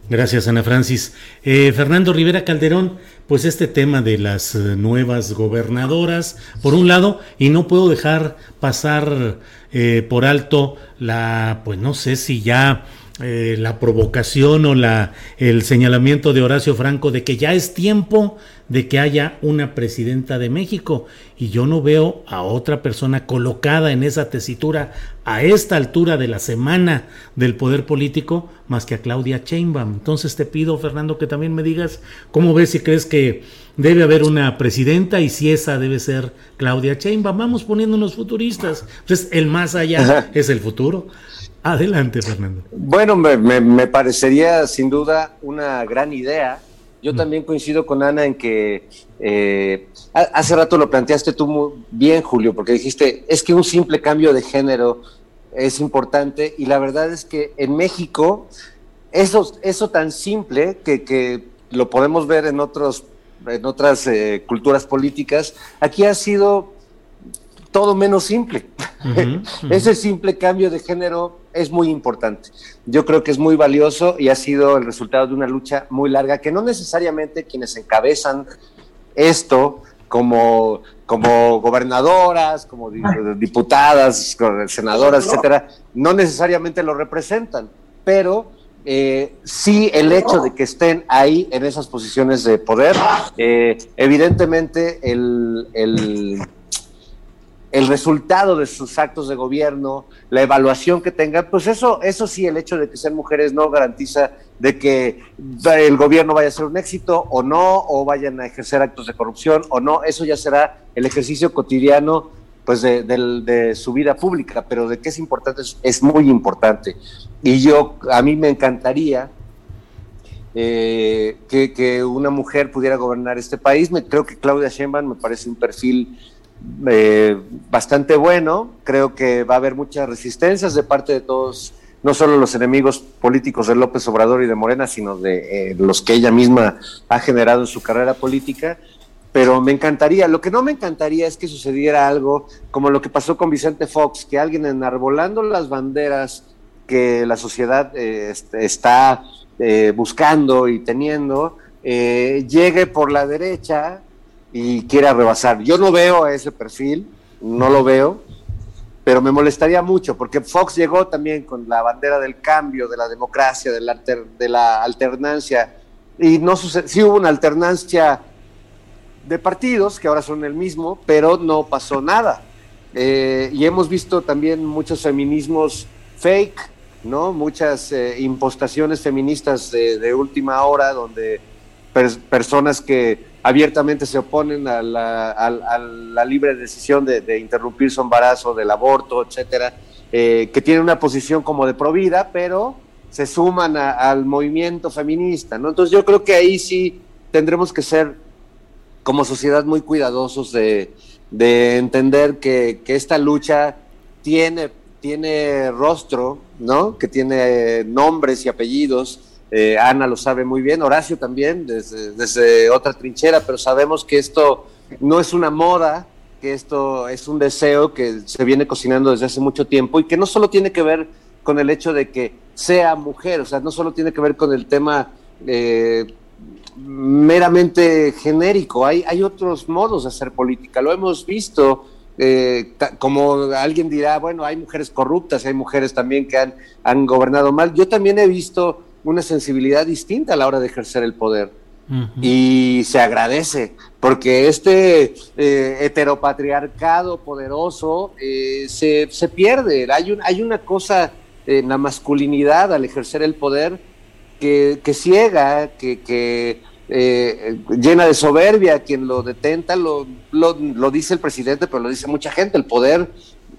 Gracias, Ana Francis. Eh, Fernando Rivera Calderón, pues este tema de las eh, nuevas gobernadoras, por un lado, y no puedo dejar pasar eh, por alto la, pues no sé si ya eh, la provocación o la, el señalamiento de Horacio Franco de que ya es tiempo de que haya una presidenta de México y yo no veo a otra persona colocada en esa tesitura a esta altura de la semana del poder político más que a Claudia Sheinbaum. Entonces te pido, Fernando, que también me digas cómo ves si crees que debe haber una presidenta y si esa debe ser Claudia Sheinbaum. Vamos poniéndonos futuristas. Entonces, el más allá es el futuro. Adelante, Fernando. Bueno, me, parecería sin duda una gran idea. Yo mm. también coincido con Ana en que eh, hace rato lo planteaste tú muy bien, Julio, porque dijiste, es que un simple cambio de género es importante y la verdad es que en México eso, eso tan simple que, lo podemos ver en, otros, en otras eh, culturas políticas, aquí ha sido todo menos simple. <laughs> Ese simple cambio de género es muy importante. Yo creo que es muy valioso y ha sido el resultado de una lucha muy larga que no necesariamente quienes encabezan esto como, como gobernadoras, como diputadas, senadoras, etcétera, no necesariamente lo representan, pero eh, sí el hecho de que estén ahí en esas posiciones de poder, eh, evidentemente el el resultado de sus actos de gobierno, la evaluación que tengan, pues eso, eso sí, el hecho de que sean mujeres no garantiza de que el gobierno vaya a ser un éxito o no, o vayan a ejercer actos de corrupción o no, eso ya será el ejercicio cotidiano pues de, su vida pública, pero de que es importante, es, muy importante. Y yo, a mí me encantaría eh, que, una mujer pudiera gobernar este país. Me, creo que Claudia Sheinbaum me parece un perfil eh, bastante bueno. Creo que va a haber muchas resistencias de parte de todos, no solo los enemigos políticos de López Obrador y de Morena, sino de eh, los que ella misma ha generado en su carrera política. Pero me encantaría, lo que no me encantaría es que sucediera algo como lo que pasó con Vicente Fox, que alguien enarbolando las banderas que la sociedad este, está eh, buscando y teniendo, eh, llegue por la derecha y quiera rebasar. Yo no veo a ese perfil, no lo veo, pero me molestaría mucho porque Fox llegó también con la bandera del cambio, de la democracia, de la, de la alternancia, y no sí hubo una alternancia de partidos que ahora son el mismo, pero no pasó nada. Eh, y hemos visto también muchos feminismos fake, ¿no? Muchas eh, impostaciones feministas de, última hora donde personas que abiertamente se oponen a la, libre decisión de, interrumpir su embarazo, del aborto, etcétera, eh, que tienen una posición como de provida, pero se suman al movimiento feminista, ¿no? Entonces yo creo que ahí sí tendremos que ser como sociedad muy cuidadosos de, entender que, que esta lucha tiene tiene rostro, ¿no? Que tiene nombres y apellidos. Eh, Ana lo sabe muy bien, Horacio también, desde, otra trinchera, pero sabemos que esto no es una moda, que esto es un deseo que se viene cocinando desde hace mucho tiempo y que no solo tiene que ver con el hecho de que sea mujer, o sea, no solo tiene que ver con el tema eh, meramente genérico, hay, hay otros modos de hacer política, lo hemos visto eh, como alguien dirá, bueno, hay mujeres corruptas, hay mujeres también que han gobernado mal. Yo también he visto una sensibilidad distinta a la hora de ejercer el poder. Y se agradece, porque este eh, heteropatriarcado poderoso eh, se, se, pierde. Hay, un, hay una cosa en la masculinidad al ejercer el poder que, que ciega, que, que eh, llena de soberbia, quien lo detenta, lo, lo, dice el presidente, pero lo dice mucha gente, el poder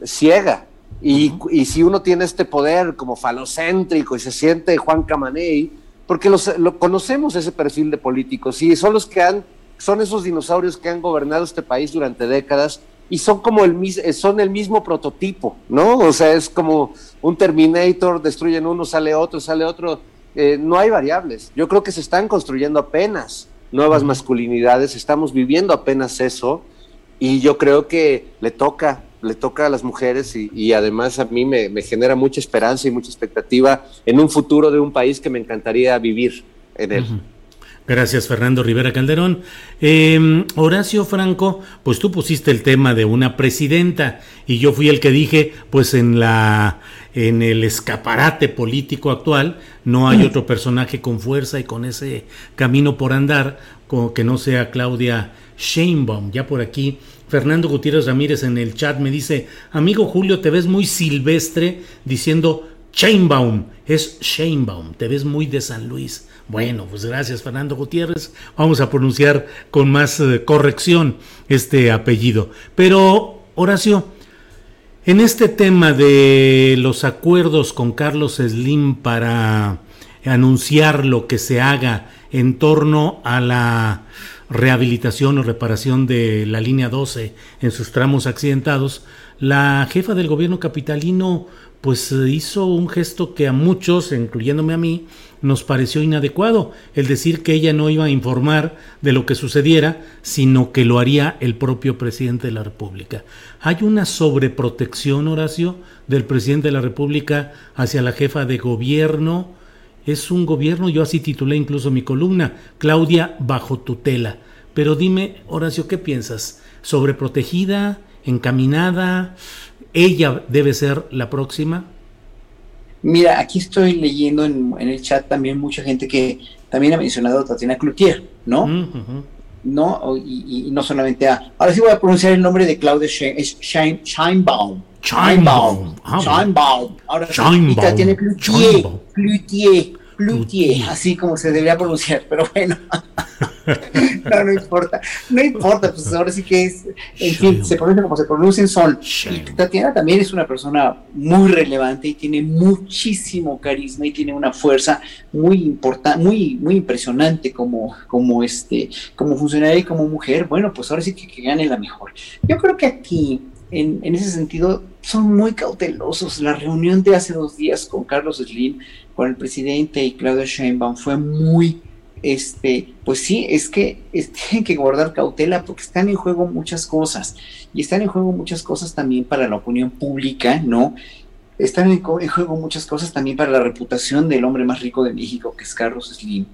ciega. Y, y si uno tiene este poder como falocéntrico y se siente Juan Camaney, porque los, lo conocemos ese perfil de políticos, y son los que han, son esos dinosaurios que han gobernado este país durante décadas y son como el son el mismo prototipo, ¿no? O sea, es como un Terminator, destruyen uno, sale otro, sale otro eh, no hay variables. Yo creo que se están construyendo apenas nuevas masculinidades, estamos viviendo apenas eso y yo creo que le toca, le toca a las mujeres y, además a mí me, genera mucha esperanza y mucha expectativa en un futuro de un país que me encantaría vivir en él. Gracias, Fernando Rivera Calderón. Em, Horacio Franco, pues tú pusiste el tema de una presidenta y yo fui el que dije, pues en la en el escaparate político actual no hay <clears throat> otro personaje con fuerza y con ese camino por andar como que no sea Claudia Sheinbaum. Ya por aquí Fernando Gutiérrez Ramírez en el chat me dice, amigo Julio, te ves muy silvestre diciendo Sheinbaum, es Sheinbaum, te ves muy de San Luis. Bueno, pues gracias Fernando Gutiérrez. Vamos a pronunciar con más eh, corrección este apellido. Pero, Horacio, en este tema de los acuerdos con Carlos Slim para anunciar lo que se haga en torno a la rehabilitación o reparación de la línea 12 en sus tramos accidentados, la jefa del gobierno capitalino pues hizo un gesto que a muchos, incluyéndome a mí, nos pareció inadecuado, el decir que ella no iba a informar de lo que sucediera, sino que lo haría el propio presidente de la República. ¿Hay una sobreprotección, Horacio, del presidente de la República hacia la jefa de gobierno? Es un gobierno, yo así titulé incluso mi columna, Claudia bajo tutela. Pero dime, Horacio, ¿qué piensas? ¿Sobreprotegida? ¿Encaminada? ¿Ella debe ser la próxima? Mira, aquí estoy leyendo en, el chat también mucha gente que también ha mencionado a Tatiana Cloutier, ¿no? No, y, no solamente a. Ahora sí voy a pronunciar el nombre de Claudia es Scheinbaum. Scheinbaum. Scheinbaum. Ahora y Tatiana Cloutier. Cloutier. Cloutier. Así como se debería pronunciar, pero bueno. <laughs> no, no importa, no importa, pues ahora sí que es, en fin, se pronuncia como se pronuncian, son. Y Tatiana también es una persona muy relevante y tiene muchísimo carisma y tiene una fuerza muy importante, muy, muy impresionante como, como este, como funcionaria y como mujer. Bueno, pues ahora sí que, que gane la mejor. Yo creo que aquí en, en, ese sentido son muy cautelosos. La reunión de hace dos días con Carlos Slim, con el presidente y Claudia Sheinbaum fue muy, este, pues sí, es que <laughs> tienen que guardar cautela porque están en juego muchas cosas y están en juego muchas cosas también para la opinión pública, ¿no? Están en, juego muchas cosas también para la reputación del hombre más rico de México, que es Carlos Slim.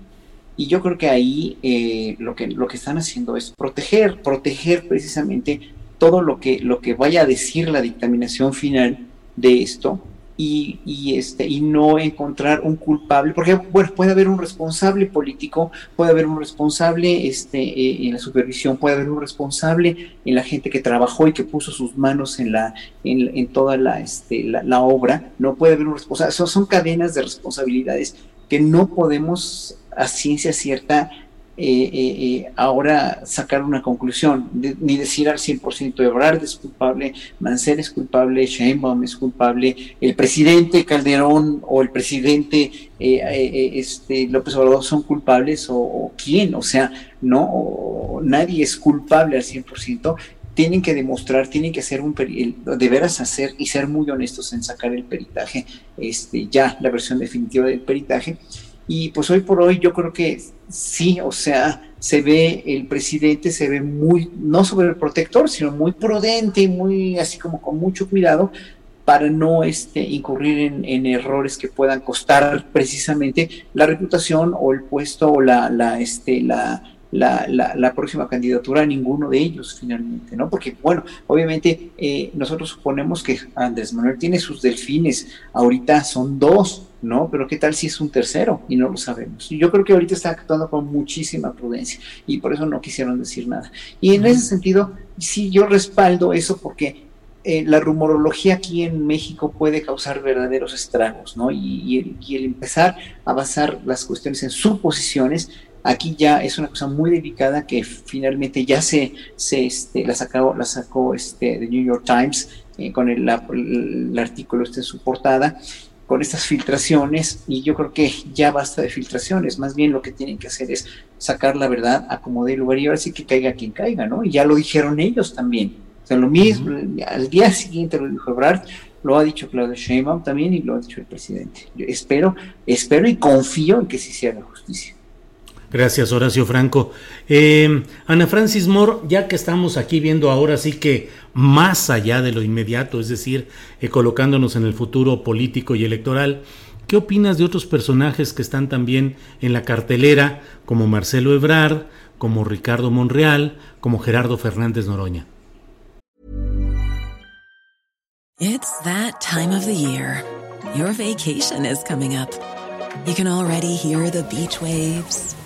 Y yo creo que ahí eh, lo, que, lo que están haciendo es proteger, proteger precisamente todo lo que, lo que vaya a decir la dictaminación final de esto y, y, este, y no encontrar un culpable, porque puede haber un responsable político, puede haber un responsable este, eh, en la supervisión, puede haber un responsable en la gente que trabajó y que puso sus manos en, la, en, en toda la, este, la, obra, no puede haber un responsable, son, son cadenas de responsabilidades que no podemos a ciencia cierta eh, eh, ahora sacar una conclusión, ni decir al 100% Ebrard es culpable, Mancera es culpable, Sheinbaum es culpable, el presidente Calderón o el presidente eh, este, López Obrador son culpables o, quién, o sea, no, nadie es culpable al 100%, tienen que demostrar, tienen que hacer un de veras hacer y ser muy honestos en sacar el peritaje, este, ya la versión definitiva del peritaje. Y pues hoy por hoy yo creo que sí, o sea, se ve el presidente, se ve muy, no sobre el protector, sino muy prudente, muy así como con mucho cuidado para no este, incurrir en, errores que puedan costar precisamente la reputación o el puesto o la, la, este, la, la, la, la, próxima candidatura a ninguno de ellos finalmente, ¿no? Porque, bueno, obviamente eh, nosotros suponemos que Andrés Manuel tiene sus delfines, ahorita son dos, ¿no? Pero ¿qué tal si es un tercero? Y no lo sabemos. Yo creo que ahorita está actuando con muchísima prudencia y por eso no quisieron decir nada. Y en ese sentido, sí, yo respaldo eso porque eh, la rumorología aquí en México puede causar verdaderos estragos, ¿no? Y, y, el, y, el, empezar a basar las cuestiones en suposiciones Aquí ya es una cosa muy delicada que finalmente ya se, se este, la sacó, la sacó este, The New York Times eh, con el, la, el, artículo este en su portada con estas filtraciones y yo creo que ya basta de filtraciones, más bien lo que tienen que hacer es sacar la verdad a como de lugar y ahora sí que caiga quien caiga, ¿no? Y ya lo dijeron ellos también. O sea, lo mismo, uh -huh. al día siguiente lo dijo Ebrard, lo ha dicho Claudio Sheinbaum también y lo ha dicho el presidente. Yo espero, espero y confío en que sí se haga justicia. Gracias, Horacio Franco. Eh, Ana Francis Moore, ya que estamos aquí viendo ahora sí que más allá de lo inmediato, es decir, eh, colocándonos en el futuro político y electoral, ¿qué opinas de otros personajes que están también en la cartelera, como Marcelo Ebrard, como Ricardo Monreal, como Gerardo Fernández Noroña? It's that time of the year. Your vacation is coming up. You can already hear the beach waves.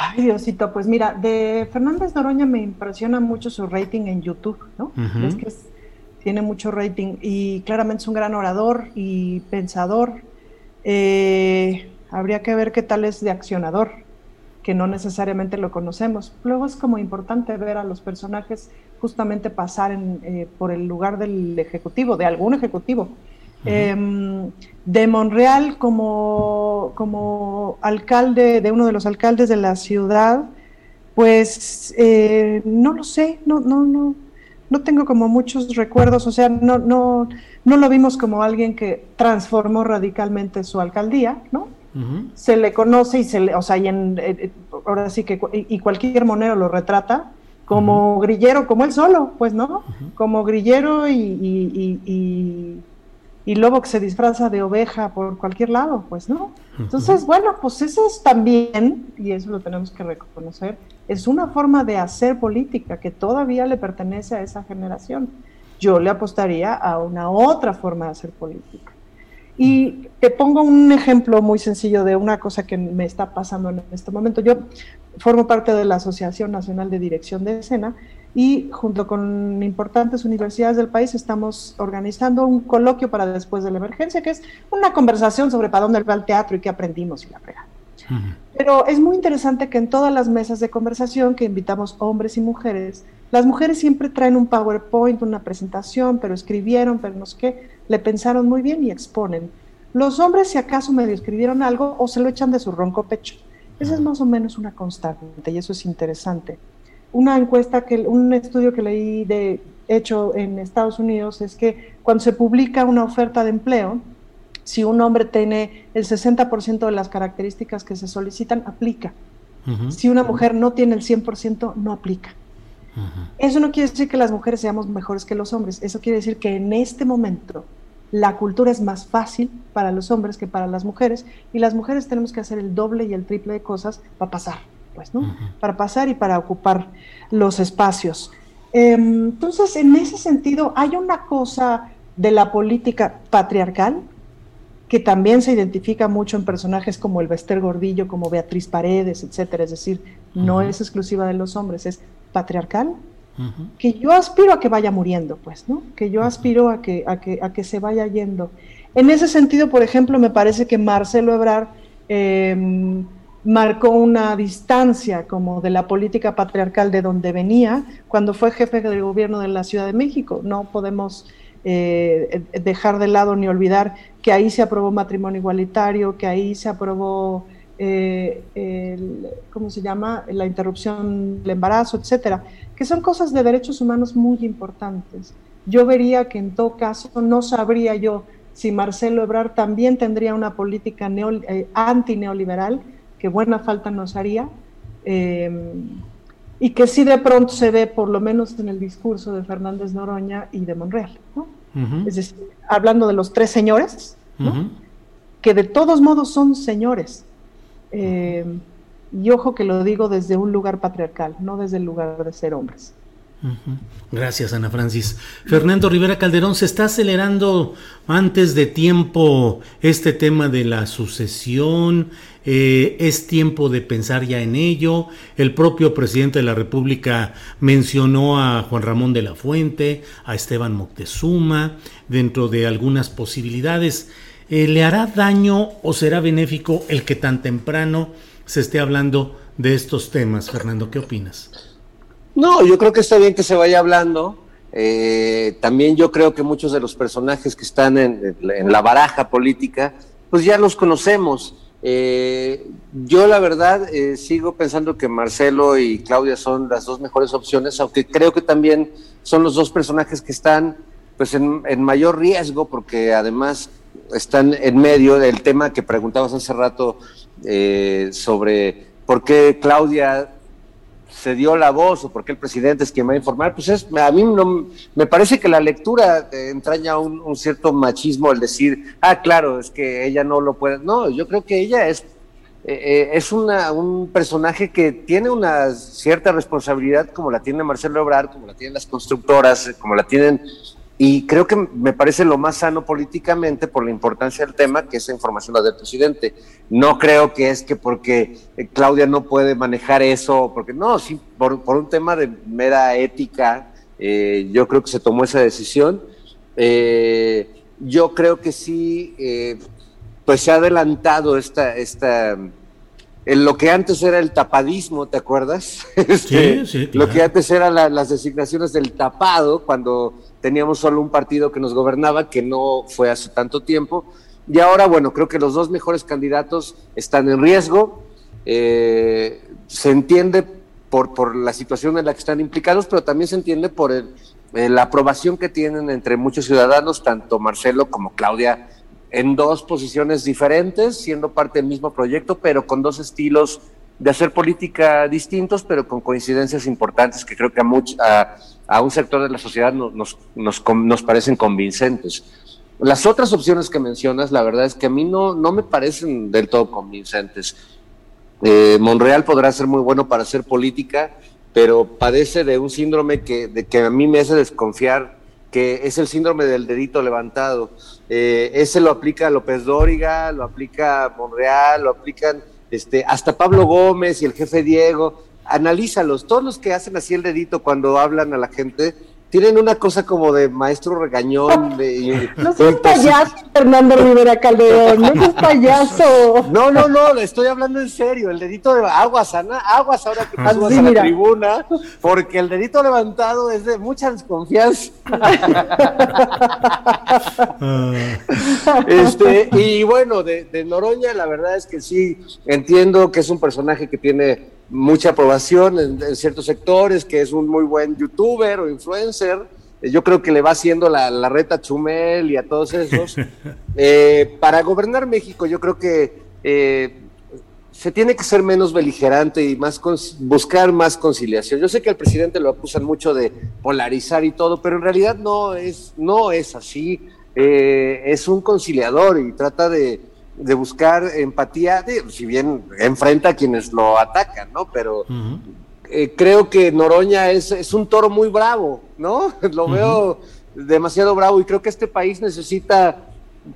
Ay, Diosito, pues mira, de Fernández Noroña me impresiona mucho su rating en YouTube, ¿no? Uh -huh. Es que es, tiene mucho rating y claramente es un gran orador y pensador. Eh, habría que ver qué tal es de accionador, que no necesariamente lo conocemos. Luego es como importante ver a los personajes justamente pasar en, eh, por el lugar del ejecutivo, de algún ejecutivo. Uh -huh. eh, de Monreal como, como alcalde, de uno de los alcaldes de la ciudad, pues eh, no lo sé, no, no, no, no tengo como muchos recuerdos, o sea, no, no, no lo vimos como alguien que transformó radicalmente su alcaldía, ¿no? Se le conoce y se le, o sea, y en, eh, eh, ahora sí que, y, cualquier monero lo retrata como grillero, como él solo, pues, ¿no? Como grillero y, y, lobo que se disfraza de oveja por cualquier lado, pues, ¿no? Entonces, bueno, pues eso es también, y eso lo tenemos que reconocer, es una forma de hacer política que todavía le pertenece a esa generación. Yo le apostaría a una otra forma de hacer política. Y te pongo un ejemplo muy sencillo de una cosa que me está pasando en este momento. Yo formo parte de la Asociación Nacional de Dirección de Escena y junto con importantes universidades del país estamos organizando un coloquio para después de la emergencia, que es una conversación sobre para dónde va el teatro y qué aprendimos y la fregada. Pero es muy interesante que en todas las mesas de conversación que invitamos hombres y mujeres, las mujeres siempre traen un PowerPoint, una presentación, pero escribieron, pero no sé qué, le pensaron muy bien y exponen. Los hombres, si acaso medio escribieron algo, o se lo echan de su ronco pecho. Esa es más o menos una constante y eso es interesante. Una encuesta, que, un estudio que leí de hecho en Estados Unidos es que cuando se publica una oferta de empleo, si un hombre tiene el 60% de las características que se solicitan, aplica. Si una mujer no tiene el 100%, no aplica. Eso no quiere decir que las mujeres seamos mejores que los hombres, eso quiere decir que en este momento la cultura es más fácil para los hombres que para las mujeres y las mujeres tenemos que hacer el doble y el triple de cosas para pasar, pues, ¿no? Para pasar y para ocupar los espacios. Em, entonces, en ese sentido, hay una cosa de la política patriarcal que también se identifica mucho en personajes como el Bester Gordillo, como Beatriz Paredes, etcétera. Es decir, no es exclusiva de los hombres, es patriarcal, que yo aspiro a que vaya muriendo, pues, ¿no? Que yo aspiro a que, a que, a que se vaya yendo. En ese sentido, por ejemplo, me parece que Marcelo Ebrard em, marcó una distancia como de la política patriarcal de donde venía cuando fue jefe del gobierno de la Ciudad de México. No podemos eh, dejar de lado ni olvidar que ahí se aprobó matrimonio igualitario, que ahí se aprobó, eh, ¿cómo se llama?, la interrupción del embarazo, etcétera, que son cosas de derechos humanos muy importantes. Yo vería que en todo caso no sabría yo si Marcelo Ebrard también tendría una política eh, anti-neoliberal, que buena falta nos haría, y que sí de pronto se ve, por lo menos en el discurso de Fernández Noroña y de Monreal. ¿no? Es decir, hablando de los tres señores, que de todos modos son señores. Eh, y ojo que lo digo desde un lugar patriarcal, no desde el lugar de ser hombres. Gracias, Ana Francis. Fernando Rivera Calderón, se está acelerando antes de tiempo este tema de la sucesión. Eh, es tiempo de pensar ya en ello. El propio presidente de la República mencionó a Juan Ramón de la Fuente, a Esteban Moctezuma, dentro de algunas posibilidades. Eh, ¿Le hará daño o será benéfico el que tan temprano se esté hablando de estos temas? Fernando, ¿qué opinas? No, yo creo que está bien que se vaya hablando. Eh, también yo creo que muchos de los personajes que están en, la baraja política, pues ya los conocemos. Eh, yo la verdad eh, sigo pensando que Marcelo y Claudia son las dos mejores opciones, aunque creo que también son los dos personajes que están pues en, en mayor riesgo, porque además están en medio del tema que preguntabas hace rato sobre por qué Claudia se dio la voz o porque el presidente es quien va a informar, pues es, a mí no, me parece que la lectura entraña un, cierto machismo al decir, ah, claro, es que ella no lo puede. No, yo creo que ella es, eh, eh, es una, un personaje que tiene una cierta responsabilidad como la tiene Marcelo Ebrard, como la tienen las constructoras, como la tienen y creo que me parece lo más sano políticamente por la importancia del tema, que esa información la del presidente. No creo que es que porque eh, Claudia no puede manejar eso, porque no, sí, por, un tema de mera ética, eh, yo creo que se tomó esa decisión. Eh, yo creo que sí, pues se ha adelantado esta, esta, en lo que antes era el tapadismo, ¿te acuerdas? <laughs> Este, sí, sí, Lo que antes eran las designaciones del tapado, cuando teníamos solo un partido que nos gobernaba, que no fue hace tanto tiempo. Y ahora, bueno, creo que los dos mejores candidatos están en riesgo. Eh, se entiende por, por la situación en la que están implicados, pero también se entiende por el, eh, la aprobación que tienen entre muchos ciudadanos, tanto Marcelo como Claudia, en dos posiciones diferentes, siendo parte del mismo proyecto, pero con dos estilos de hacer política distintos, pero con coincidencias importantes que creo que a, a, un sector de la sociedad nos, nos, nos, parecen convincentes. Las otras opciones que mencionas, la verdad es que a mí no, no me parecen del todo convincentes. Eh, Monreal podrá ser muy bueno para hacer política, pero padece de un síndrome que, que a mí me hace desconfiar, que es el síndrome del dedito levantado. Eh, ese lo aplica López Dóriga, lo aplica Monreal, lo aplican este, hasta Pablo Gómez y el jefe Diego. Analízalos, todos los que hacen así el dedito cuando hablan a la gente, tienen una cosa como de maestro regañón. De, <laughs> no seas payaso, Fernando Rivera Calderón, no seas payaso. <laughs> No, no, no, le estoy hablando en serio. El dedito de aguas, Ana, aguas ahora que pasas a la tribuna, porque el dedito levantado es de mucha desconfianza. <laughs> este, y bueno, de, de Noroña, la verdad es que sí, entiendo que es un personaje que tiene mucha aprobación en, ciertos sectores, que es un muy buen youtuber o influencer. Eh, yo creo que le va haciendo la, la reta a Chumel y a todos esos. <laughs> Eh, para gobernar México, yo creo que eh, se tiene que ser menos beligerante y más buscar más conciliación. Yo sé que al presidente lo acusan mucho de polarizar y todo, pero en realidad no es, no es así. es un conciliador y trata de, de buscar empatía, si bien enfrenta a quienes lo atacan, ¿no? Pero eh, creo que Noroña es, es, un toro muy bravo, ¿no? <laughs> Lo veo demasiado bravo y creo que este país necesita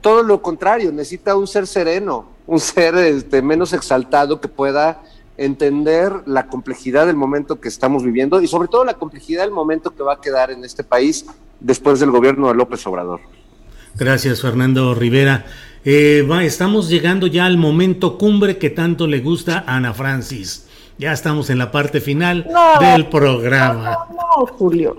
todo lo contrario, necesita un ser sereno, un ser este, menos exaltado que pueda entender la complejidad del momento que estamos viviendo y sobre todo la complejidad del momento que va a quedar en este país después del gobierno de López Obrador. Gracias, Fernando Rivera. Eh, va, estamos llegando ya al momento cumbre que tanto le gusta a Ana Francis. Ya estamos en la parte final del programa. No, Julio.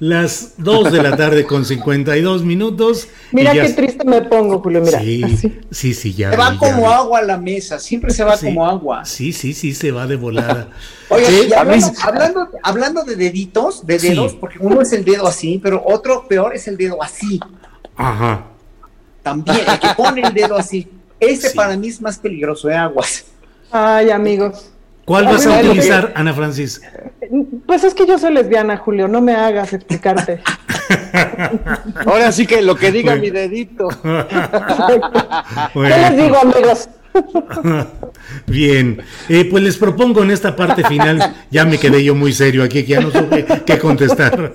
Las 2 de la tarde con 52 minutos. Mira qué triste me pongo, Julio. Mira. Sí, sí, sí, ya. Se va como agua a la mesa, siempre se va como agua. Sí, sí, sí, se va de volada. <laughs> Oye, hablando, hablando, de deditos, de dedos, porque uno es el dedo así, pero otro peor es el dedo así. Ajá también, el que pone el dedo así. Ese para mí es más peligroso de ¿eh? aguas. Ay, amigos. ¿Cuál vas a utilizar, Ana Francis? Pues es que yo soy lesbiana, Julio, no me hagas explicarte. <laughs> Ahora sí que lo que diga mi dedito. <laughs> ¿Qué les digo, amigos? <laughs> Bien, eh, pues les propongo en esta parte final, ya me quedé yo muy serio aquí, que ya no supe qué contestar.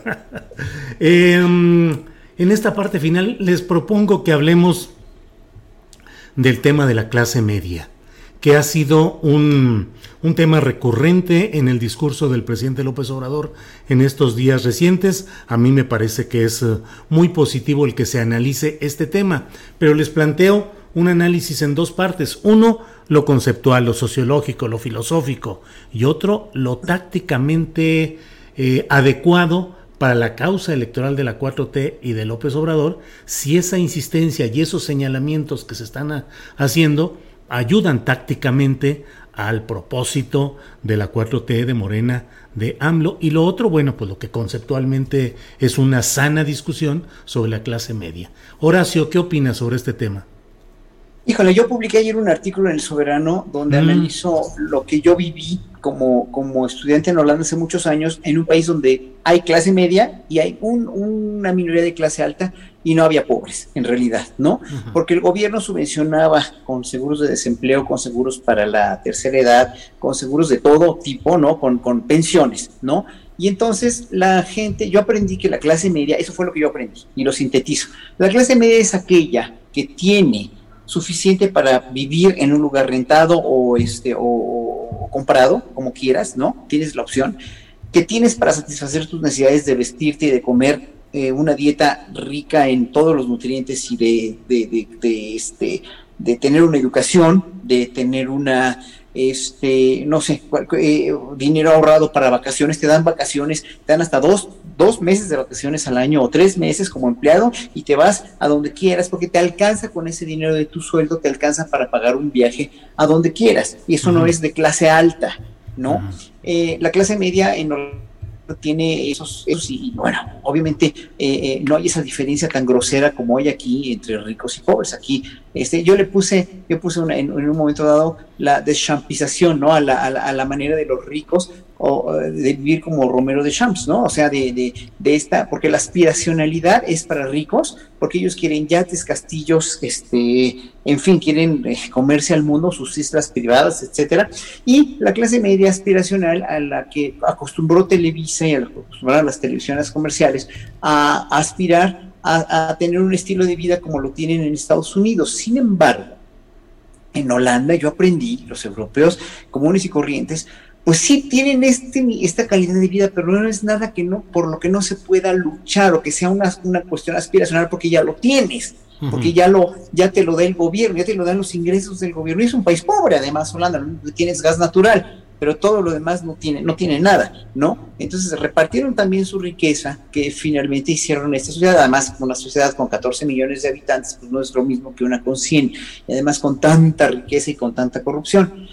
eh, en esta parte final les propongo que hablemos del tema de la clase media, que ha sido un, un, tema recurrente en el discurso del presidente López Obrador en estos días recientes. A mí me parece que es eh, muy positivo el que se analice este tema, pero les planteo un análisis en dos partes. Uno, lo conceptual, lo sociológico, lo filosófico, y otro, lo tácticamente eh, adecuado para la causa electoral de la 4T y de López Obrador, si esa insistencia y esos señalamientos que se están haciendo ayudan tácticamente al propósito de la 4T de Morena de AMLO y lo otro, bueno, pues lo que conceptualmente es una sana discusión sobre la clase media. Horacio, ¿qué opinas sobre este tema? Híjole, yo publiqué ayer un artículo en El Soberano donde mm. analizo lo que yo viví como, como estudiante en Holanda hace muchos años, en un país donde hay clase media y hay una minoría de clase alta y no había pobres, en realidad, ¿no? Porque el gobierno subvencionaba con seguros de desempleo, con seguros para la tercera edad, con seguros de todo tipo, ¿no? Con, con pensiones, ¿no? Y entonces la gente, yo aprendí que la clase media, eso fue lo que yo aprendí y lo sintetizo, la clase media es aquella que tiene suficiente para vivir en un lugar rentado o este o, comprado, como quieras, ¿no? Tienes la opción que tienes para satisfacer tus necesidades de vestirte y de comer eh, una dieta rica en todos los nutrientes y de, de, de, este de tener una educación, de tener una este, no sé, eh, dinero ahorrado para vacaciones, te dan vacaciones, te dan hasta dos, dos meses de vacaciones al año o tres meses como empleado y te vas a donde quieras porque te alcanza con ese dinero de tu sueldo, te alcanza para pagar un viaje a donde quieras y eso no es de clase alta, ¿no? Eh, la clase media en tiene esos, y bueno, obviamente eh, eh, no hay esa diferencia tan grosera como hay aquí entre ricos y pobres. Aquí, este, yo le puse, yo puse en, un momento dado la deschampización, ¿no? A la, a la, manera de los ricos o de vivir como Romero de Champs, ¿no? O sea, de, de, de, esta, porque la aspiracionalidad es para ricos, porque ellos quieren yates, castillos, este, en fin, quieren eh, comerse al mundo, sus islas privadas, etcétera, y la clase media aspiracional a la que acostumbró Televisa y a las televisiones comerciales a, aspirar a, tener un estilo de vida como lo tienen en Estados Unidos. Sin embargo, en Holanda yo aprendí, los europeos comunes y corrientes, pues sí tienen este, esta calidad de vida, pero no es nada que no, por lo que no se pueda luchar o que sea una, una cuestión aspiracional porque ya lo tienes porque ya lo ya te lo da el gobierno, ya te lo dan los ingresos del gobierno. Y es un país pobre, además, Holanda, tienes gas natural, pero todo lo demás no tiene, no tiene nada, ¿no? Entonces repartieron también su riqueza, que finalmente hicieron esta sociedad, además una sociedad con 14 millones de habitantes, pues no es lo mismo que una con 100, y además con tanta riqueza y con tanta corrupción.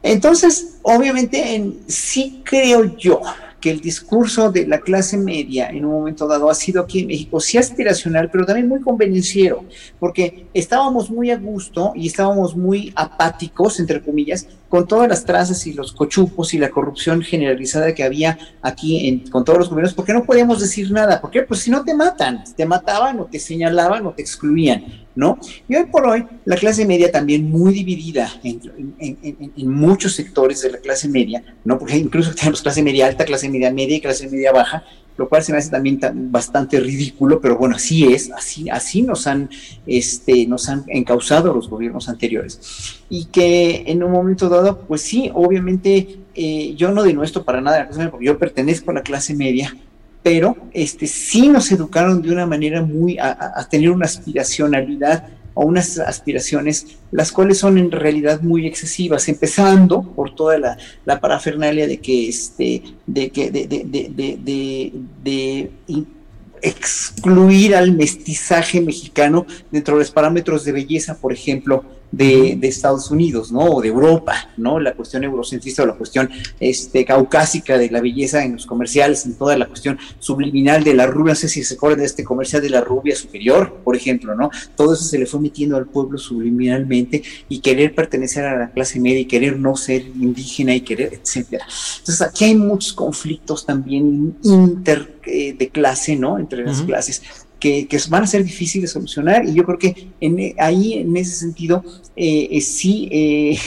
Entonces, obviamente, en, sí creo yo que el discurso de la clase media en un momento dado ha sido aquí en México sí aspiracional, pero también muy convenciero, porque estábamos muy a gusto y estábamos muy apáticos, entre comillas, con todas las trazas y los cochupos y la corrupción generalizada que había aquí con todos los gobiernos, porque no podíamos decir nada, porque pues si no te matan, te mataban o te señalaban o te excluían, ¿no? Y hoy por hoy la clase media también muy dividida en, en muchos sectores de la clase media, ¿no? Porque incluso tenemos clase media alta, clase media media y clase media baja, lo cual se me hace también bastante ridículo, pero bueno, así es, así, así nos han, este, nos han encausado los gobiernos anteriores. Y que en un momento dado, pues sí, obviamente eh, yo no denuestro para nada porque yo pertenezco a la clase media, pero este, sí nos educaron de una manera muy a tener una aspiracionalidad o unas aspiraciones, las cuales son en realidad muy excesivas, empezando por toda la, la parafernalia de que este, de que de, de, de, de excluir al mestizaje mexicano dentro de los parámetros de belleza, por ejemplo, de, Estados Unidos, ¿no? O de Europa, ¿no? La cuestión eurocentrista o la cuestión este, caucásica de la belleza en los comerciales, en toda la cuestión subliminal de la rubia, no sé si se acuerdan de este comercial de la rubia superior, por ejemplo, ¿no? Todo eso se le fue metiendo al pueblo subliminalmente y querer pertenecer a la clase media y querer no ser indígena y querer, etcétera. Entonces aquí hay muchos conflictos también inter eh, de clase, ¿no? Entre las clases que, van a ser difíciles de solucionar y yo creo que en, ahí en ese sentido eh, eh, sí eh,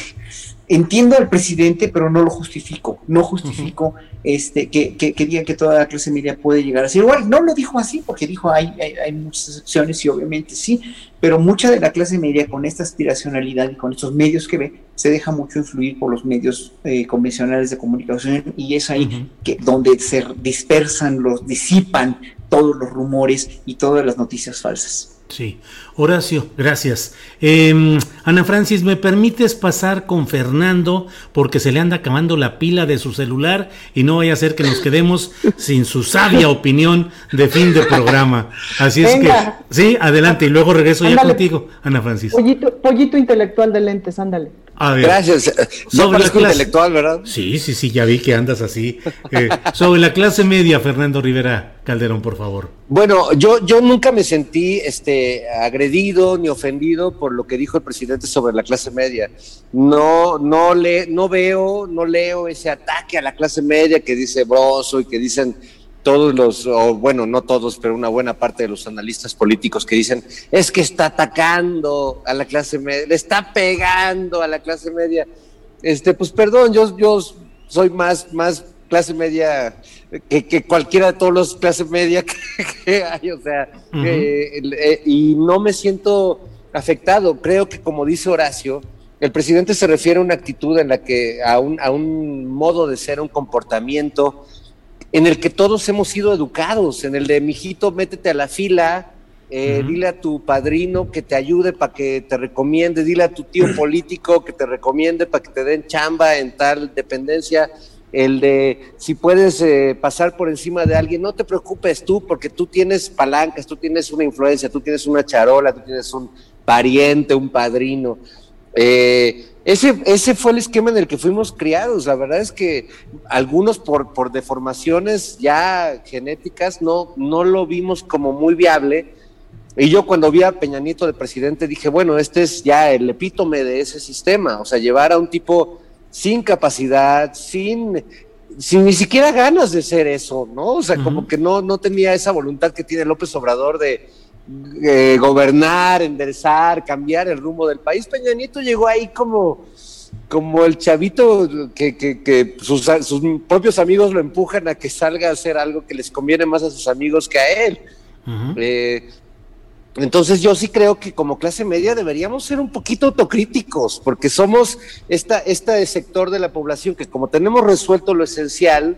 entiendo al presidente pero no lo justifico, no justifico este que, que, diga que toda la clase media puede llegar a ser igual, no lo dijo así porque dijo hay, hay, muchas excepciones y obviamente sí, pero mucha de la clase media con esta aspiracionalidad y con estos medios que ve se deja mucho influir por los medios convencionales de comunicación y es ahí que donde se dispersan los disipan todos los rumores y todas las noticias falsas. Sí, Horacio, gracias. Em, Ana Francis, ¿me permites pasar con Fernando porque se le anda acabando la pila de su celular y no vaya a ser que nos quedemos sin su sabia opinión de fin de programa? Así es que, sí, adelante y luego regreso ya contigo, Ana Francis. Pollito, pollito intelectual de lentes, ándale. Gracias. Sobre la clase, intelectual, ¿verdad? Sí, sí, sí, ya vi que andas así. Eh, sobre la clase media, Fernando Rivera Calderón, por favor. Bueno, yo, yo nunca me sentí este, agredido ni ofendido por lo que dijo el presidente sobre la clase media. No, no, le, no veo, no leo ese ataque a la clase media que dice Broso y que dicen todos los, o bueno, no todos, pero una buena parte de los analistas políticos que dicen, es que está atacando a la clase media, le está pegando a la clase media. Este, pues perdón, yo, yo soy más, más clase media que, cualquiera de todos los clases media <laughs> que, hay, o sea, eh, y no me siento afectado. Creo que como dice Horacio, el presidente se refiere a una actitud en la que, a un, a un modo de ser, un comportamiento, en el que todos hemos sido educados, en el de, mijito, métete a la fila, eh, dile a tu padrino que te ayude para que te recomiende, dile a tu tío político que te recomiende para que te den chamba en tal dependencia, el de si puedes eh, pasar por encima de alguien, no te preocupes tú, porque tú tienes palancas, tú tienes una influencia, tú tienes una charola, tú tienes un pariente, un padrino. Eh, ese, ese fue el esquema en el que fuimos criados. La verdad es que algunos por, por deformaciones ya genéticas no, no lo vimos como muy viable. Y yo cuando vi a Peña Nieto de presidente dije, bueno, este es ya el epítome de ese sistema. O sea, llevar a un tipo sin capacidad, sin, sin ni siquiera ganas de ser eso, ¿no? O sea, como que no, no tenía esa voluntad que tiene López Obrador de, eh, gobernar, enderezar, cambiar el rumbo del país. Peña Nieto llegó ahí como, como el chavito que, sus, propios amigos lo empujan a que salga a hacer algo que les conviene más a sus amigos que a él. Eh, entonces yo sí creo que como clase media deberíamos ser un poquito autocríticos, porque somos esta, este sector de la población que como tenemos resuelto lo esencial,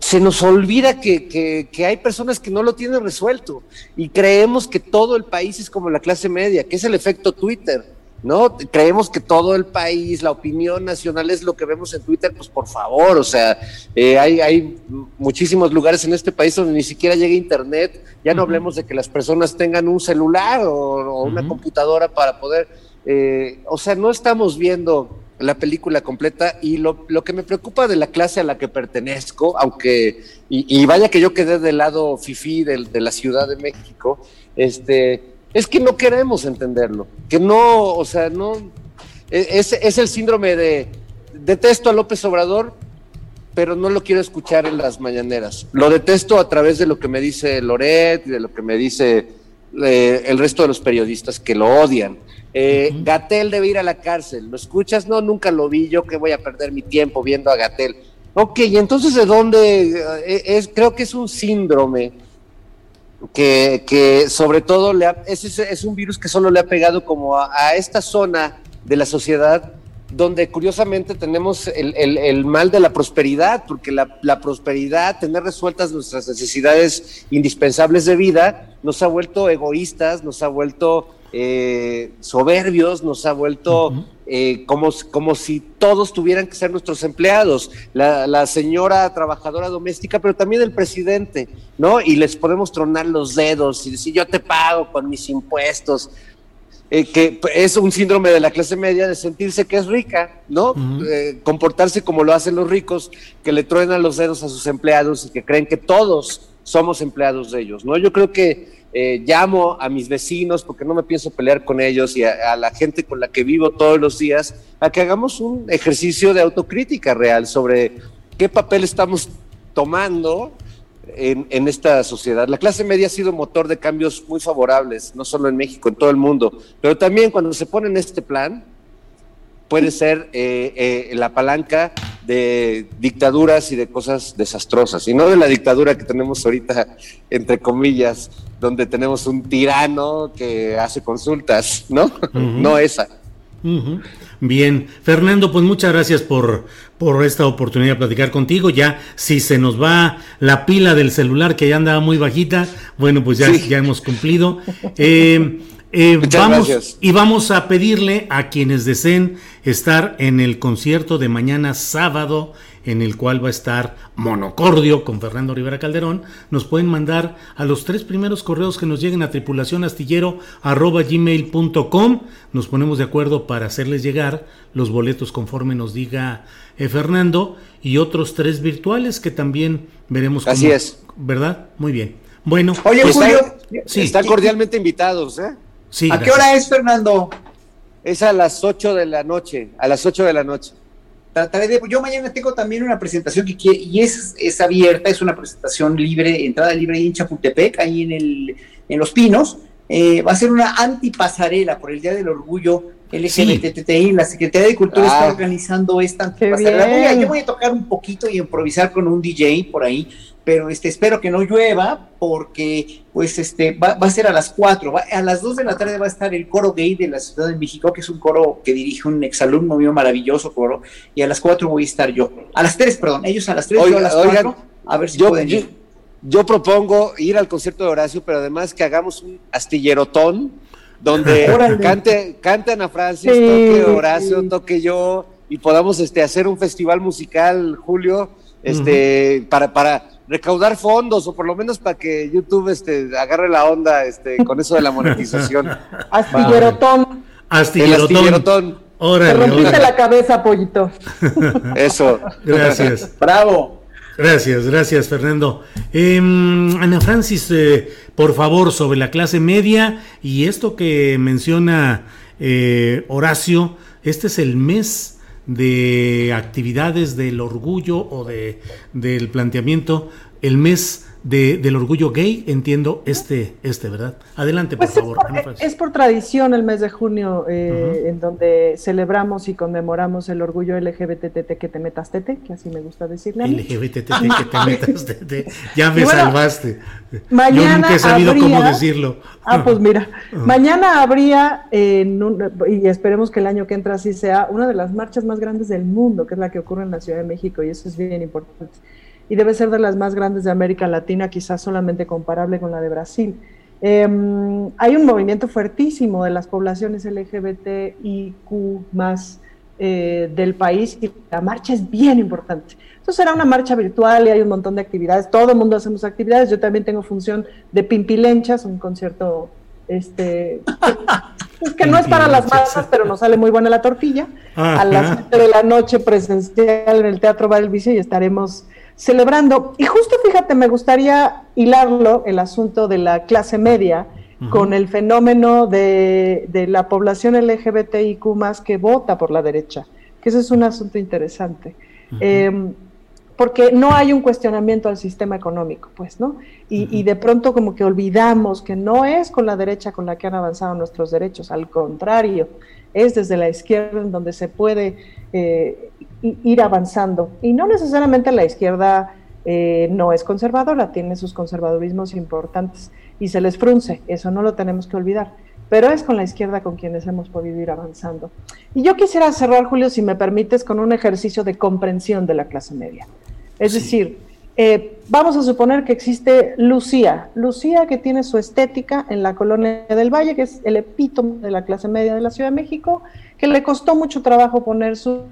se nos olvida que, hay personas que no lo tienen resuelto y creemos que todo el país es como la clase media, que es el efecto Twitter, ¿no? Creemos que todo el país, la opinión nacional es lo que vemos en Twitter, pues por favor, o sea, eh, hay, hay muchísimos lugares en este país donde ni siquiera llega Internet, ya no hablemos de que las personas tengan un celular o, una computadora para poder, eh, o sea, no estamos viendo la película completa y lo, lo, que me preocupa de la clase a la que pertenezco, aunque, y, vaya que yo quedé del lado fifí de, de, la Ciudad de México, este, es que no queremos entenderlo, que no, o sea, no, e, es, es el síndrome de detesto a López Obrador, pero no lo quiero escuchar en las mañaneras. Lo detesto a través de lo que me dice Loret y de lo que me dice eh, el resto de los periodistas que lo odian. Eh, Gatel debe ir a la cárcel. ¿Lo escuchas? No, nunca lo vi. Yo que voy a perder mi tiempo viendo a Gatel. Ok, y entonces de dónde eh, es, creo que es un síndrome que, que sobre todo le es, es, un virus que solo le ha pegado como a, esta zona de la sociedad donde curiosamente tenemos el, el, mal de la prosperidad, porque la, la, prosperidad, tener resueltas nuestras necesidades indispensables de vida, nos ha vuelto egoístas, nos ha vuelto eh, soberbios, nos ha vuelto eh, como, como si todos tuvieran que ser nuestros empleados, la, señora trabajadora doméstica, pero también el presidente, ¿no? Y les podemos tronar los dedos y decir, yo te pago con mis impuestos. Eh, que es un síndrome de la clase media de sentirse que es rica, ¿no? comportarse como lo hacen los ricos, que le truenan los dedos a sus empleados y que creen que todos somos empleados de ellos, ¿no? Yo creo que eh, llamo a mis vecinos, porque no me pienso pelear con ellos, y a, la gente con la que vivo todos los días, a que hagamos un ejercicio de autocrítica real sobre qué papel estamos tomando en, en, esta sociedad. La clase media ha sido motor de cambios muy favorables, no solo en México, en todo el mundo, pero también cuando se pone en este plan, puede ser eh, eh, la palanca de dictaduras y de cosas desastrosas, y no de la dictadura que tenemos ahorita, entre comillas, donde tenemos un tirano que hace consultas, ¿no? No esa. Bien, Fernando, pues muchas gracias por, por esta oportunidad de platicar contigo. Ya, si se nos va la pila del celular que ya andaba muy bajita, bueno, pues ya, ya hemos cumplido. <laughs> Eh, eh, vamos y vamos a pedirle a quienes deseen estar en el concierto de mañana sábado en el cual va a estar Monocordio con Fernando Rivera Calderón, nos pueden mandar a los tres primeros correos que nos lleguen a tripulacionastillero.gmail.com. Nos ponemos de acuerdo para hacerles llegar los boletos conforme nos diga eh, Fernando y otros tres virtuales que también veremos. Cómo, Así es. ¿Verdad? Muy bien. Bueno, Oye, pues Julio, están cordialmente invitados, ¿eh? Sí, ¿A qué hora es, Fernando? Es a las 8 de la noche, a las 8 de la noche yo mañana tengo también una presentación que quiere, y es, es abierta, es una presentación libre, entrada libre ahí en Chapultepec, ahí en, el, en Los Pinos. Eh, va a ser una antipasarela por el Día del Orgullo LGBTTI. La Secretaría de Cultura está ah. organizando esta antipasarela. yo voy a tocar un poquito y improvisar con un DJ por ahí pero este, espero que no llueva porque pues este, va, a ser a las 4, a las 2 de la tarde va a estar el coro gay de la Ciudad de México, que es un coro que dirige un exalumno mío, maravilloso coro, y a las 4 voy a estar yo, a las 3, perdón, ellos a las 3, yo a las 4, a ver si yo, pueden ir. Yo, propongo ir al concierto de Horacio, pero además que hagamos un astillerotón donde <laughs> cante, cante Ana Francis, toque Horacio, toque yo, y podamos este, hacer un festival musical, Julio, este, para, para recaudar fondos o por lo menos para que YouTube este, agarre la onda este, con eso de la monetización. <laughs> Astillerotón. Astillerotón. Te rompiste la cabeza, pollito. <laughs> Eso. Gracias. Bravo. Gracias, gracias, Fernando. Em, Ana Francis, eh, por favor, sobre la clase media y esto que menciona eh, Horacio, este es el mes de actividades del orgullo o de, del planteamiento, el mes del orgullo gay, entiendo este, este, ¿verdad? Adelante, por pues favor. Es por, tradición el mes de junio eh, en donde celebramos y conmemoramos el orgullo LGBTT que te metas tete, que así me gusta decirle. A LGBTT que te metas tete, <laughs> ya me salvaste. Mañana Yo nunca he sabido cómo decirlo. Ah, pues mira, mañana habría, en y esperemos que el año que entra así sea, una de las marchas más grandes del mundo, que es la que ocurre en la Ciudad de México, y eso es bien importante y debe ser de las más grandes de América Latina, quizás solamente comparable con la de Brasil. Em, hay un movimiento fuertísimo de las poblaciones LGBTIQ más eh, del país y la marcha es bien importante. Entonces será una marcha virtual y hay un montón de actividades, todo el mundo hacemos actividades, yo también tengo función de Pimpilenchas, un concierto este, <laughs> que, no es para las masas, pero nos sale muy buena la tortilla. A las 7 de la noche presencial en el Teatro Bar El Vicio y estaremos celebrando. Y justo fíjate, me gustaría hilarlo, el asunto de la clase media, con el fenómeno de, la población LGBTIQ más que vota por la derecha, que ese es un asunto interesante. Em, porque no hay un cuestionamiento al sistema económico, pues, ¿no? Y, de pronto como que olvidamos que no es con la derecha con la que han avanzado nuestros derechos, al contrario, es desde la izquierda en donde se puede eh, ir avanzando. Y no necesariamente la izquierda eh, no es conservadora, tiene sus conservadurismos importantes y se les frunce, eso no lo tenemos que olvidar, pero es con la izquierda con quienes hemos podido ir avanzando. Y yo quisiera cerrar, Julio, si me permites, con un ejercicio de comprensión de la clase media. Es decir, eh, vamos a suponer que existe Lucía, Lucía que tiene su estética en la colonia del Valle, que es el epítome de la clase media de la Ciudad de México, que le costó mucho trabajo poner su,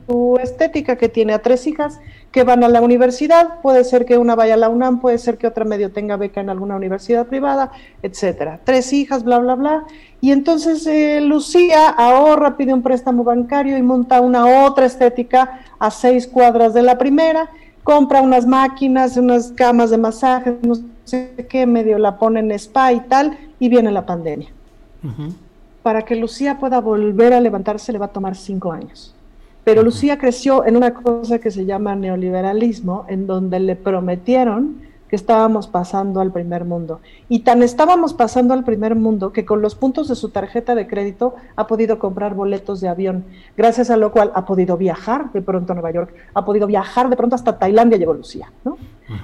estética, que tiene a tres hijas que van a la universidad, puede ser que una vaya a la UNAM, puede ser que otra medio tenga beca en alguna universidad privada, etcétera. Tres hijas, bla, bla, bla. Y entonces eh, Lucía ahorra, pide un préstamo bancario y monta una otra estética a seis cuadras de la primera compra unas máquinas, unas camas de masaje, no sé qué, medio la pone en spa y tal, y viene la pandemia. Para que Lucía pueda volver a levantarse le va a tomar cinco años. Pero Lucía creció en una cosa que se llama neoliberalismo, en donde le prometieron estábamos pasando al primer mundo. Y tan estábamos pasando al primer mundo que con los puntos de su tarjeta de crédito ha podido comprar boletos de avión, gracias a lo cual ha podido viajar de pronto a Nueva York, ha podido viajar de pronto hasta Tailandia, llegó Lucía, ¿no?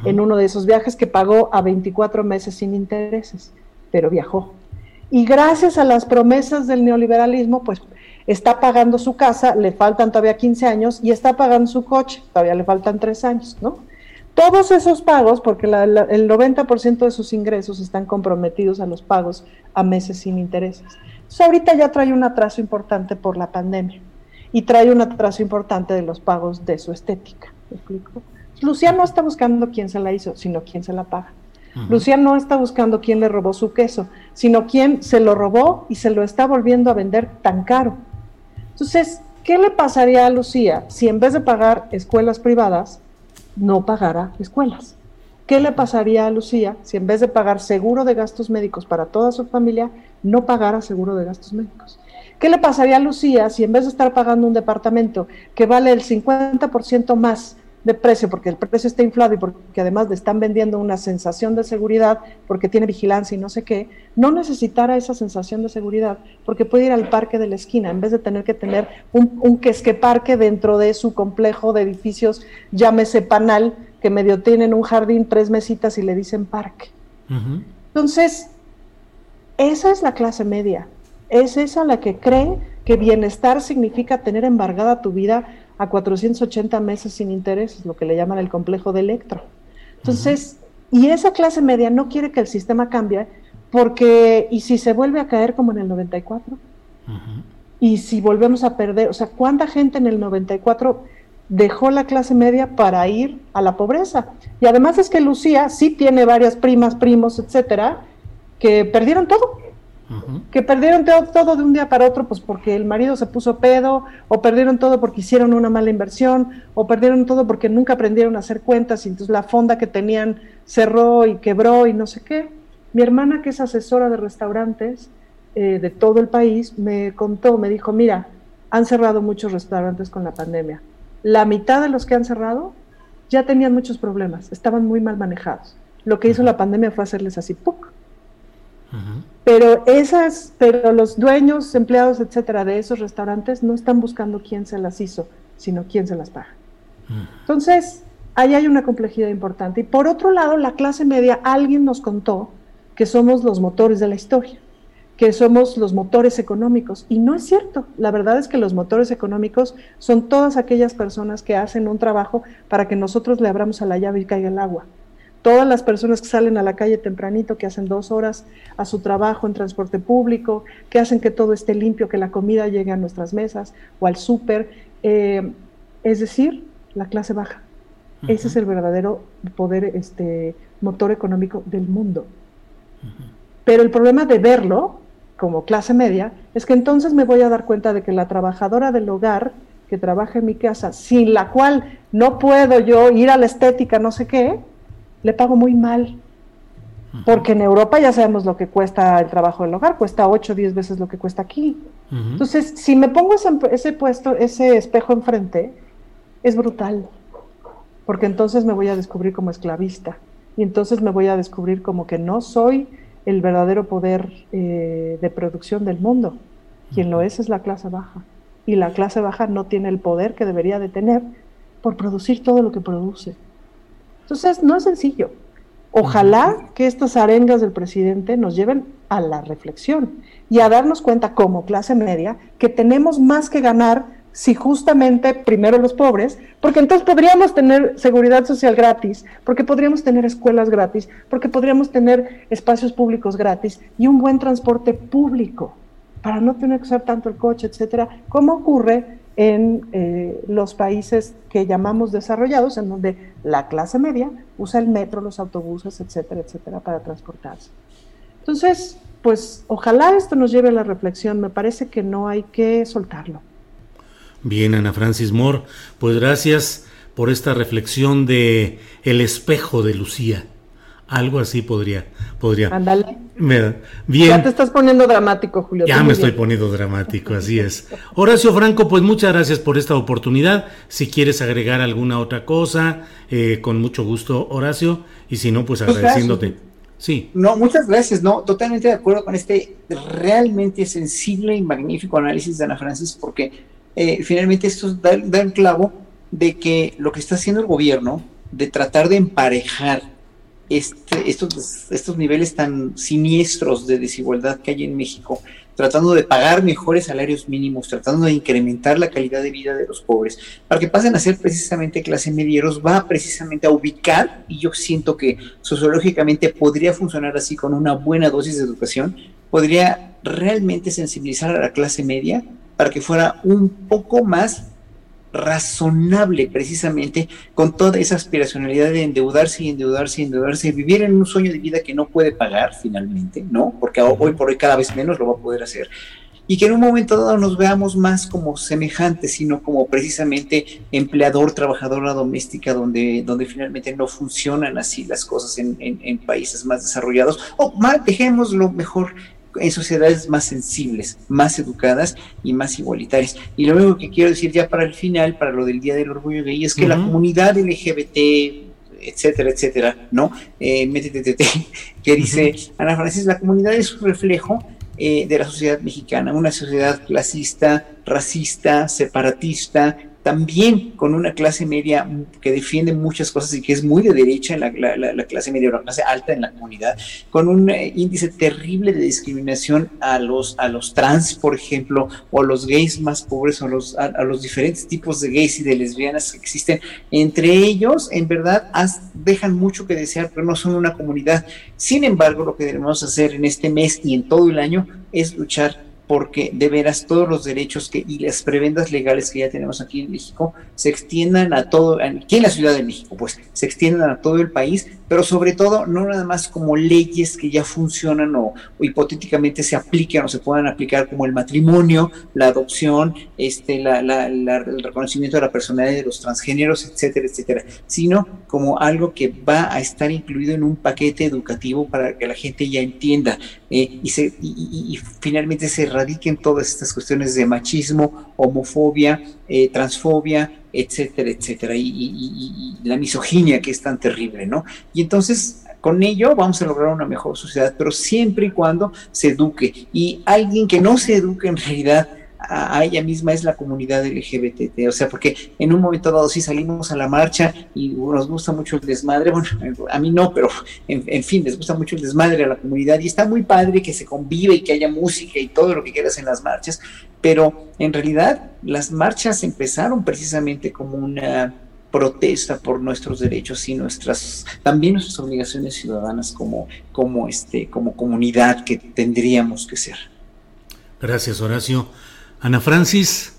En uno de esos viajes que pagó a 24 meses sin intereses, pero viajó. Y gracias a las promesas del neoliberalismo, pues está pagando su casa, le faltan todavía 15 años, y está pagando su coche, todavía le faltan 3 años, ¿no? Todos esos pagos, porque el 90% de sus ingresos están comprometidos a los pagos a meses sin intereses. Entonces ahorita ya trae un atraso importante por la pandemia y trae un atraso importante de los pagos de su estética. ¿Me explico? Lucía no está buscando quién se la hizo, sino quién se la paga. Lucía no está buscando quién le robó su queso, sino quién se lo robó y se lo está volviendo a vender tan caro. Entonces, ¿qué le pasaría a Lucía si en vez de pagar escuelas privadas, no pagara escuelas. ¿Qué le pasaría a Lucía si en vez de pagar seguro de gastos médicos para toda su familia, no pagara seguro de gastos médicos? ¿Qué le pasaría a Lucía si en vez de estar pagando un departamento que vale el 50% más de precio, porque el precio está inflado y porque además le están vendiendo una sensación de seguridad, porque tiene vigilancia y no sé qué, no necesitara esa sensación de seguridad, porque puede ir al parque de la esquina, en vez de tener que tener un, un quesque parque dentro de su complejo de edificios, llámese panal, que medio tienen un jardín, tres mesitas y le dicen parque. Entonces, esa es la clase media, es esa la que cree que bienestar significa tener embargada tu vida a 480 meses sin intereses, lo que le llaman el complejo de Electro. Entonces, y esa clase media no quiere que el sistema cambie porque, ¿y si se vuelve a caer como en el 94? Y si volvemos a perder, o sea, ¿cuánta gente en el 94 dejó la clase media para ir a la pobreza? Y además es que Lucía sí tiene varias primas, primos, etcétera, que perdieron todo. Que perdieron todo, de un día para otro, pues porque el marido se puso pedo, o perdieron todo porque hicieron una mala inversión, o perdieron todo porque nunca aprendieron a hacer cuentas y entonces la fonda que tenían cerró y quebró y no sé qué. Mi hermana, que es asesora de restaurantes eh, de todo el país, me contó, me dijo, mira, han cerrado muchos restaurantes con la pandemia. La mitad de los que han cerrado ya tenían muchos problemas, estaban muy mal manejados. Lo que hizo la pandemia fue hacerles así, ¡puc! Pero esas, pero los dueños, empleados, etcétera, de esos restaurantes no están buscando quién se las hizo, sino quién se las paga. Entonces, ahí hay una complejidad importante. Y por otro lado, la clase media, alguien nos contó que somos los motores de la historia, que somos los motores económicos. Y no es cierto. La verdad es que los motores económicos son todas aquellas personas que hacen un trabajo para que nosotros le abramos a la llave y caiga el agua todas las personas que salen a la calle tempranito, que hacen dos horas a su trabajo en transporte público, que hacen que todo esté limpio, que la comida llegue a nuestras mesas o al súper, eh, es decir, la clase baja. Ese es el verdadero poder, este, motor económico del mundo. Pero el problema de verlo como clase media es que entonces me voy a dar cuenta de que la trabajadora del hogar que trabaja en mi casa, sin la cual no puedo yo ir a la estética, no sé qué, le pago muy mal. Porque en Europa ya sabemos lo que cuesta el trabajo del hogar, cuesta 8 o 10 veces lo que cuesta aquí. Entonces, si me pongo ese, puesto, ese espejo enfrente, es brutal. Porque entonces me voy a descubrir como esclavista. Y entonces me voy a descubrir como que no soy el verdadero poder eh, de producción del mundo. Quien lo es es la clase baja. Y la clase baja no tiene el poder que debería de tener por producir todo lo que produce. Entonces, no es sencillo. Ojalá que estas arengas del presidente nos lleven a la reflexión y a darnos cuenta como clase media que tenemos más que ganar si justamente primero los pobres, porque entonces podríamos tener seguridad social gratis, porque podríamos tener escuelas gratis, porque podríamos tener espacios públicos gratis y un buen transporte público para no tener que usar tanto el coche, etcétera, como ocurre en eh, los países que llamamos desarrollados, en donde la clase media usa el metro, los autobuses, etcétera, etcétera, para transportarse. Entonces, pues ojalá esto nos lleve a la reflexión, me parece que no hay que soltarlo. Bien, Ana Francis Moore, pues gracias por esta reflexión de el espejo de Lucía. Algo así podría, podría. Ándale. Bien. Ya te estás poniendo dramático, Julio. Ya me estoy poniendo dramático, así es. Horacio Franco, pues muchas gracias por esta oportunidad. Si quieres agregar alguna otra cosa, eh, con mucho gusto, Horacio. Y si no, pues, pues agradeciéndote. Sí. No, muchas gracias. No, totalmente de acuerdo con este realmente sensible y magnífico análisis de Ana Francis, porque eh, finalmente esto da, da el clavo de que lo que está haciendo el gobierno de tratar de emparejar este, estos, estos niveles tan siniestros de desigualdad que hay en México, tratando de pagar mejores salarios mínimos, tratando de incrementar la calidad de vida de los pobres, para que pasen a ser precisamente clase medieros, va precisamente a ubicar, y yo siento que sociológicamente podría funcionar así con una buena dosis de educación, podría realmente sensibilizar a la clase media para que fuera un poco más razonable precisamente con toda esa aspiracionalidad de endeudarse y endeudarse y endeudarse, vivir en un sueño de vida que no puede pagar finalmente, ¿no? Porque hoy por hoy cada vez menos lo va a poder hacer. Y que en un momento dado nos veamos más como semejantes, sino como precisamente empleador, trabajadora doméstica, donde, donde finalmente no funcionan así las cosas en, en, países más desarrollados. O más, dejémoslo mejor en sociedades más sensibles, más educadas y más igualitarias. Y lo único que quiero decir ya para el final, para lo del Día del Orgullo Gay, es que la comunidad LGBT, etcétera, etcétera, ¿no? Eh, <laughs> que dice Ana Francis, la comunidad es un reflejo eh, de la sociedad mexicana, una sociedad clasista, racista, separatista, también con una clase media que defiende muchas cosas y que es muy de derecha en la, clase media o la clase alta en la comunidad, con un eh, índice terrible de discriminación a los, a los trans, por ejemplo, o a los gays más pobres, o los, a, los diferentes tipos de gays y de lesbianas que existen. Entre ellos, en verdad, dejan mucho que desear, pero no son una comunidad. Sin embargo, lo que debemos hacer en este mes y en todo el año es luchar porque de veras todos los derechos que, y las prebendas legales que ya tenemos aquí en México se extiendan a todo, aquí en la Ciudad de México, pues se extiendan a todo el país, pero sobre todo no nada más como leyes que ya funcionan o, hipotéticamente se apliquen o se puedan aplicar como el matrimonio, la adopción, este, la, el reconocimiento de la personalidad de los transgéneros, etcétera, etcétera, sino como algo que va a estar incluido en un paquete educativo para que la gente ya entienda eh, y, se, y, finalmente se erradiquen todas estas cuestiones de machismo, homofobia, eh, transfobia, etcétera, etcétera, y, la misoginia que es tan terrible, ¿no? Y entonces con ello vamos a lograr una mejor sociedad, pero siempre y cuando se eduque. Y alguien que no se eduque en realidad a, ella misma es la comunidad LGBT, o sea, porque en un momento dado sí salimos a la marcha y nos gusta mucho el desmadre, bueno, a mí no, pero en, fin, les gusta mucho el desmadre a la comunidad y está muy padre que se convive y que haya música y todo lo que quieras en las marchas, pero en realidad las marchas empezaron precisamente como una protesta por nuestros derechos y nuestras también nuestras obligaciones ciudadanas como como este como comunidad que tendríamos que ser. Gracias, Horacio. Ana Francis,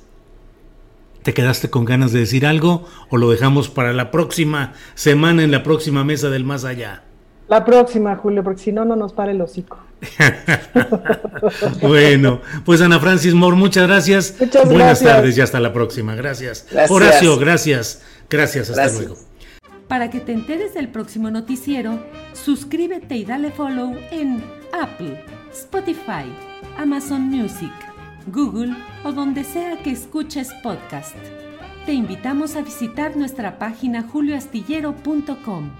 ¿te quedaste con ganas de decir algo o lo dejamos para la próxima semana en la próxima mesa del más allá? La próxima, Julio, porque si no, no nos para el hocico. <laughs> bueno, pues Ana Francis Moore, muchas gracias. Muchas Buenas tardes y hasta la próxima. Gracias. Horacio, gracias. Gracias, hasta luego. Para que te enteres del próximo noticiero, suscríbete y dale follow en Apple, Spotify, Amazon Music. Google o donde sea que escuches podcast. Te invitamos a visitar nuestra página julioastillero.com.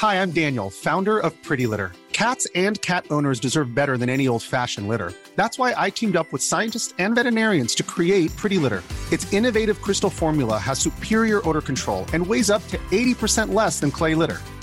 Hi, I'm Daniel, founder of Pretty Litter. Cats and cat owners deserve better than any old-fashioned litter. That's why I teamed up with scientists and veterinarians to create Pretty Litter. Its innovative crystal formula has superior odor control and weighs up to 80% less than clay litter.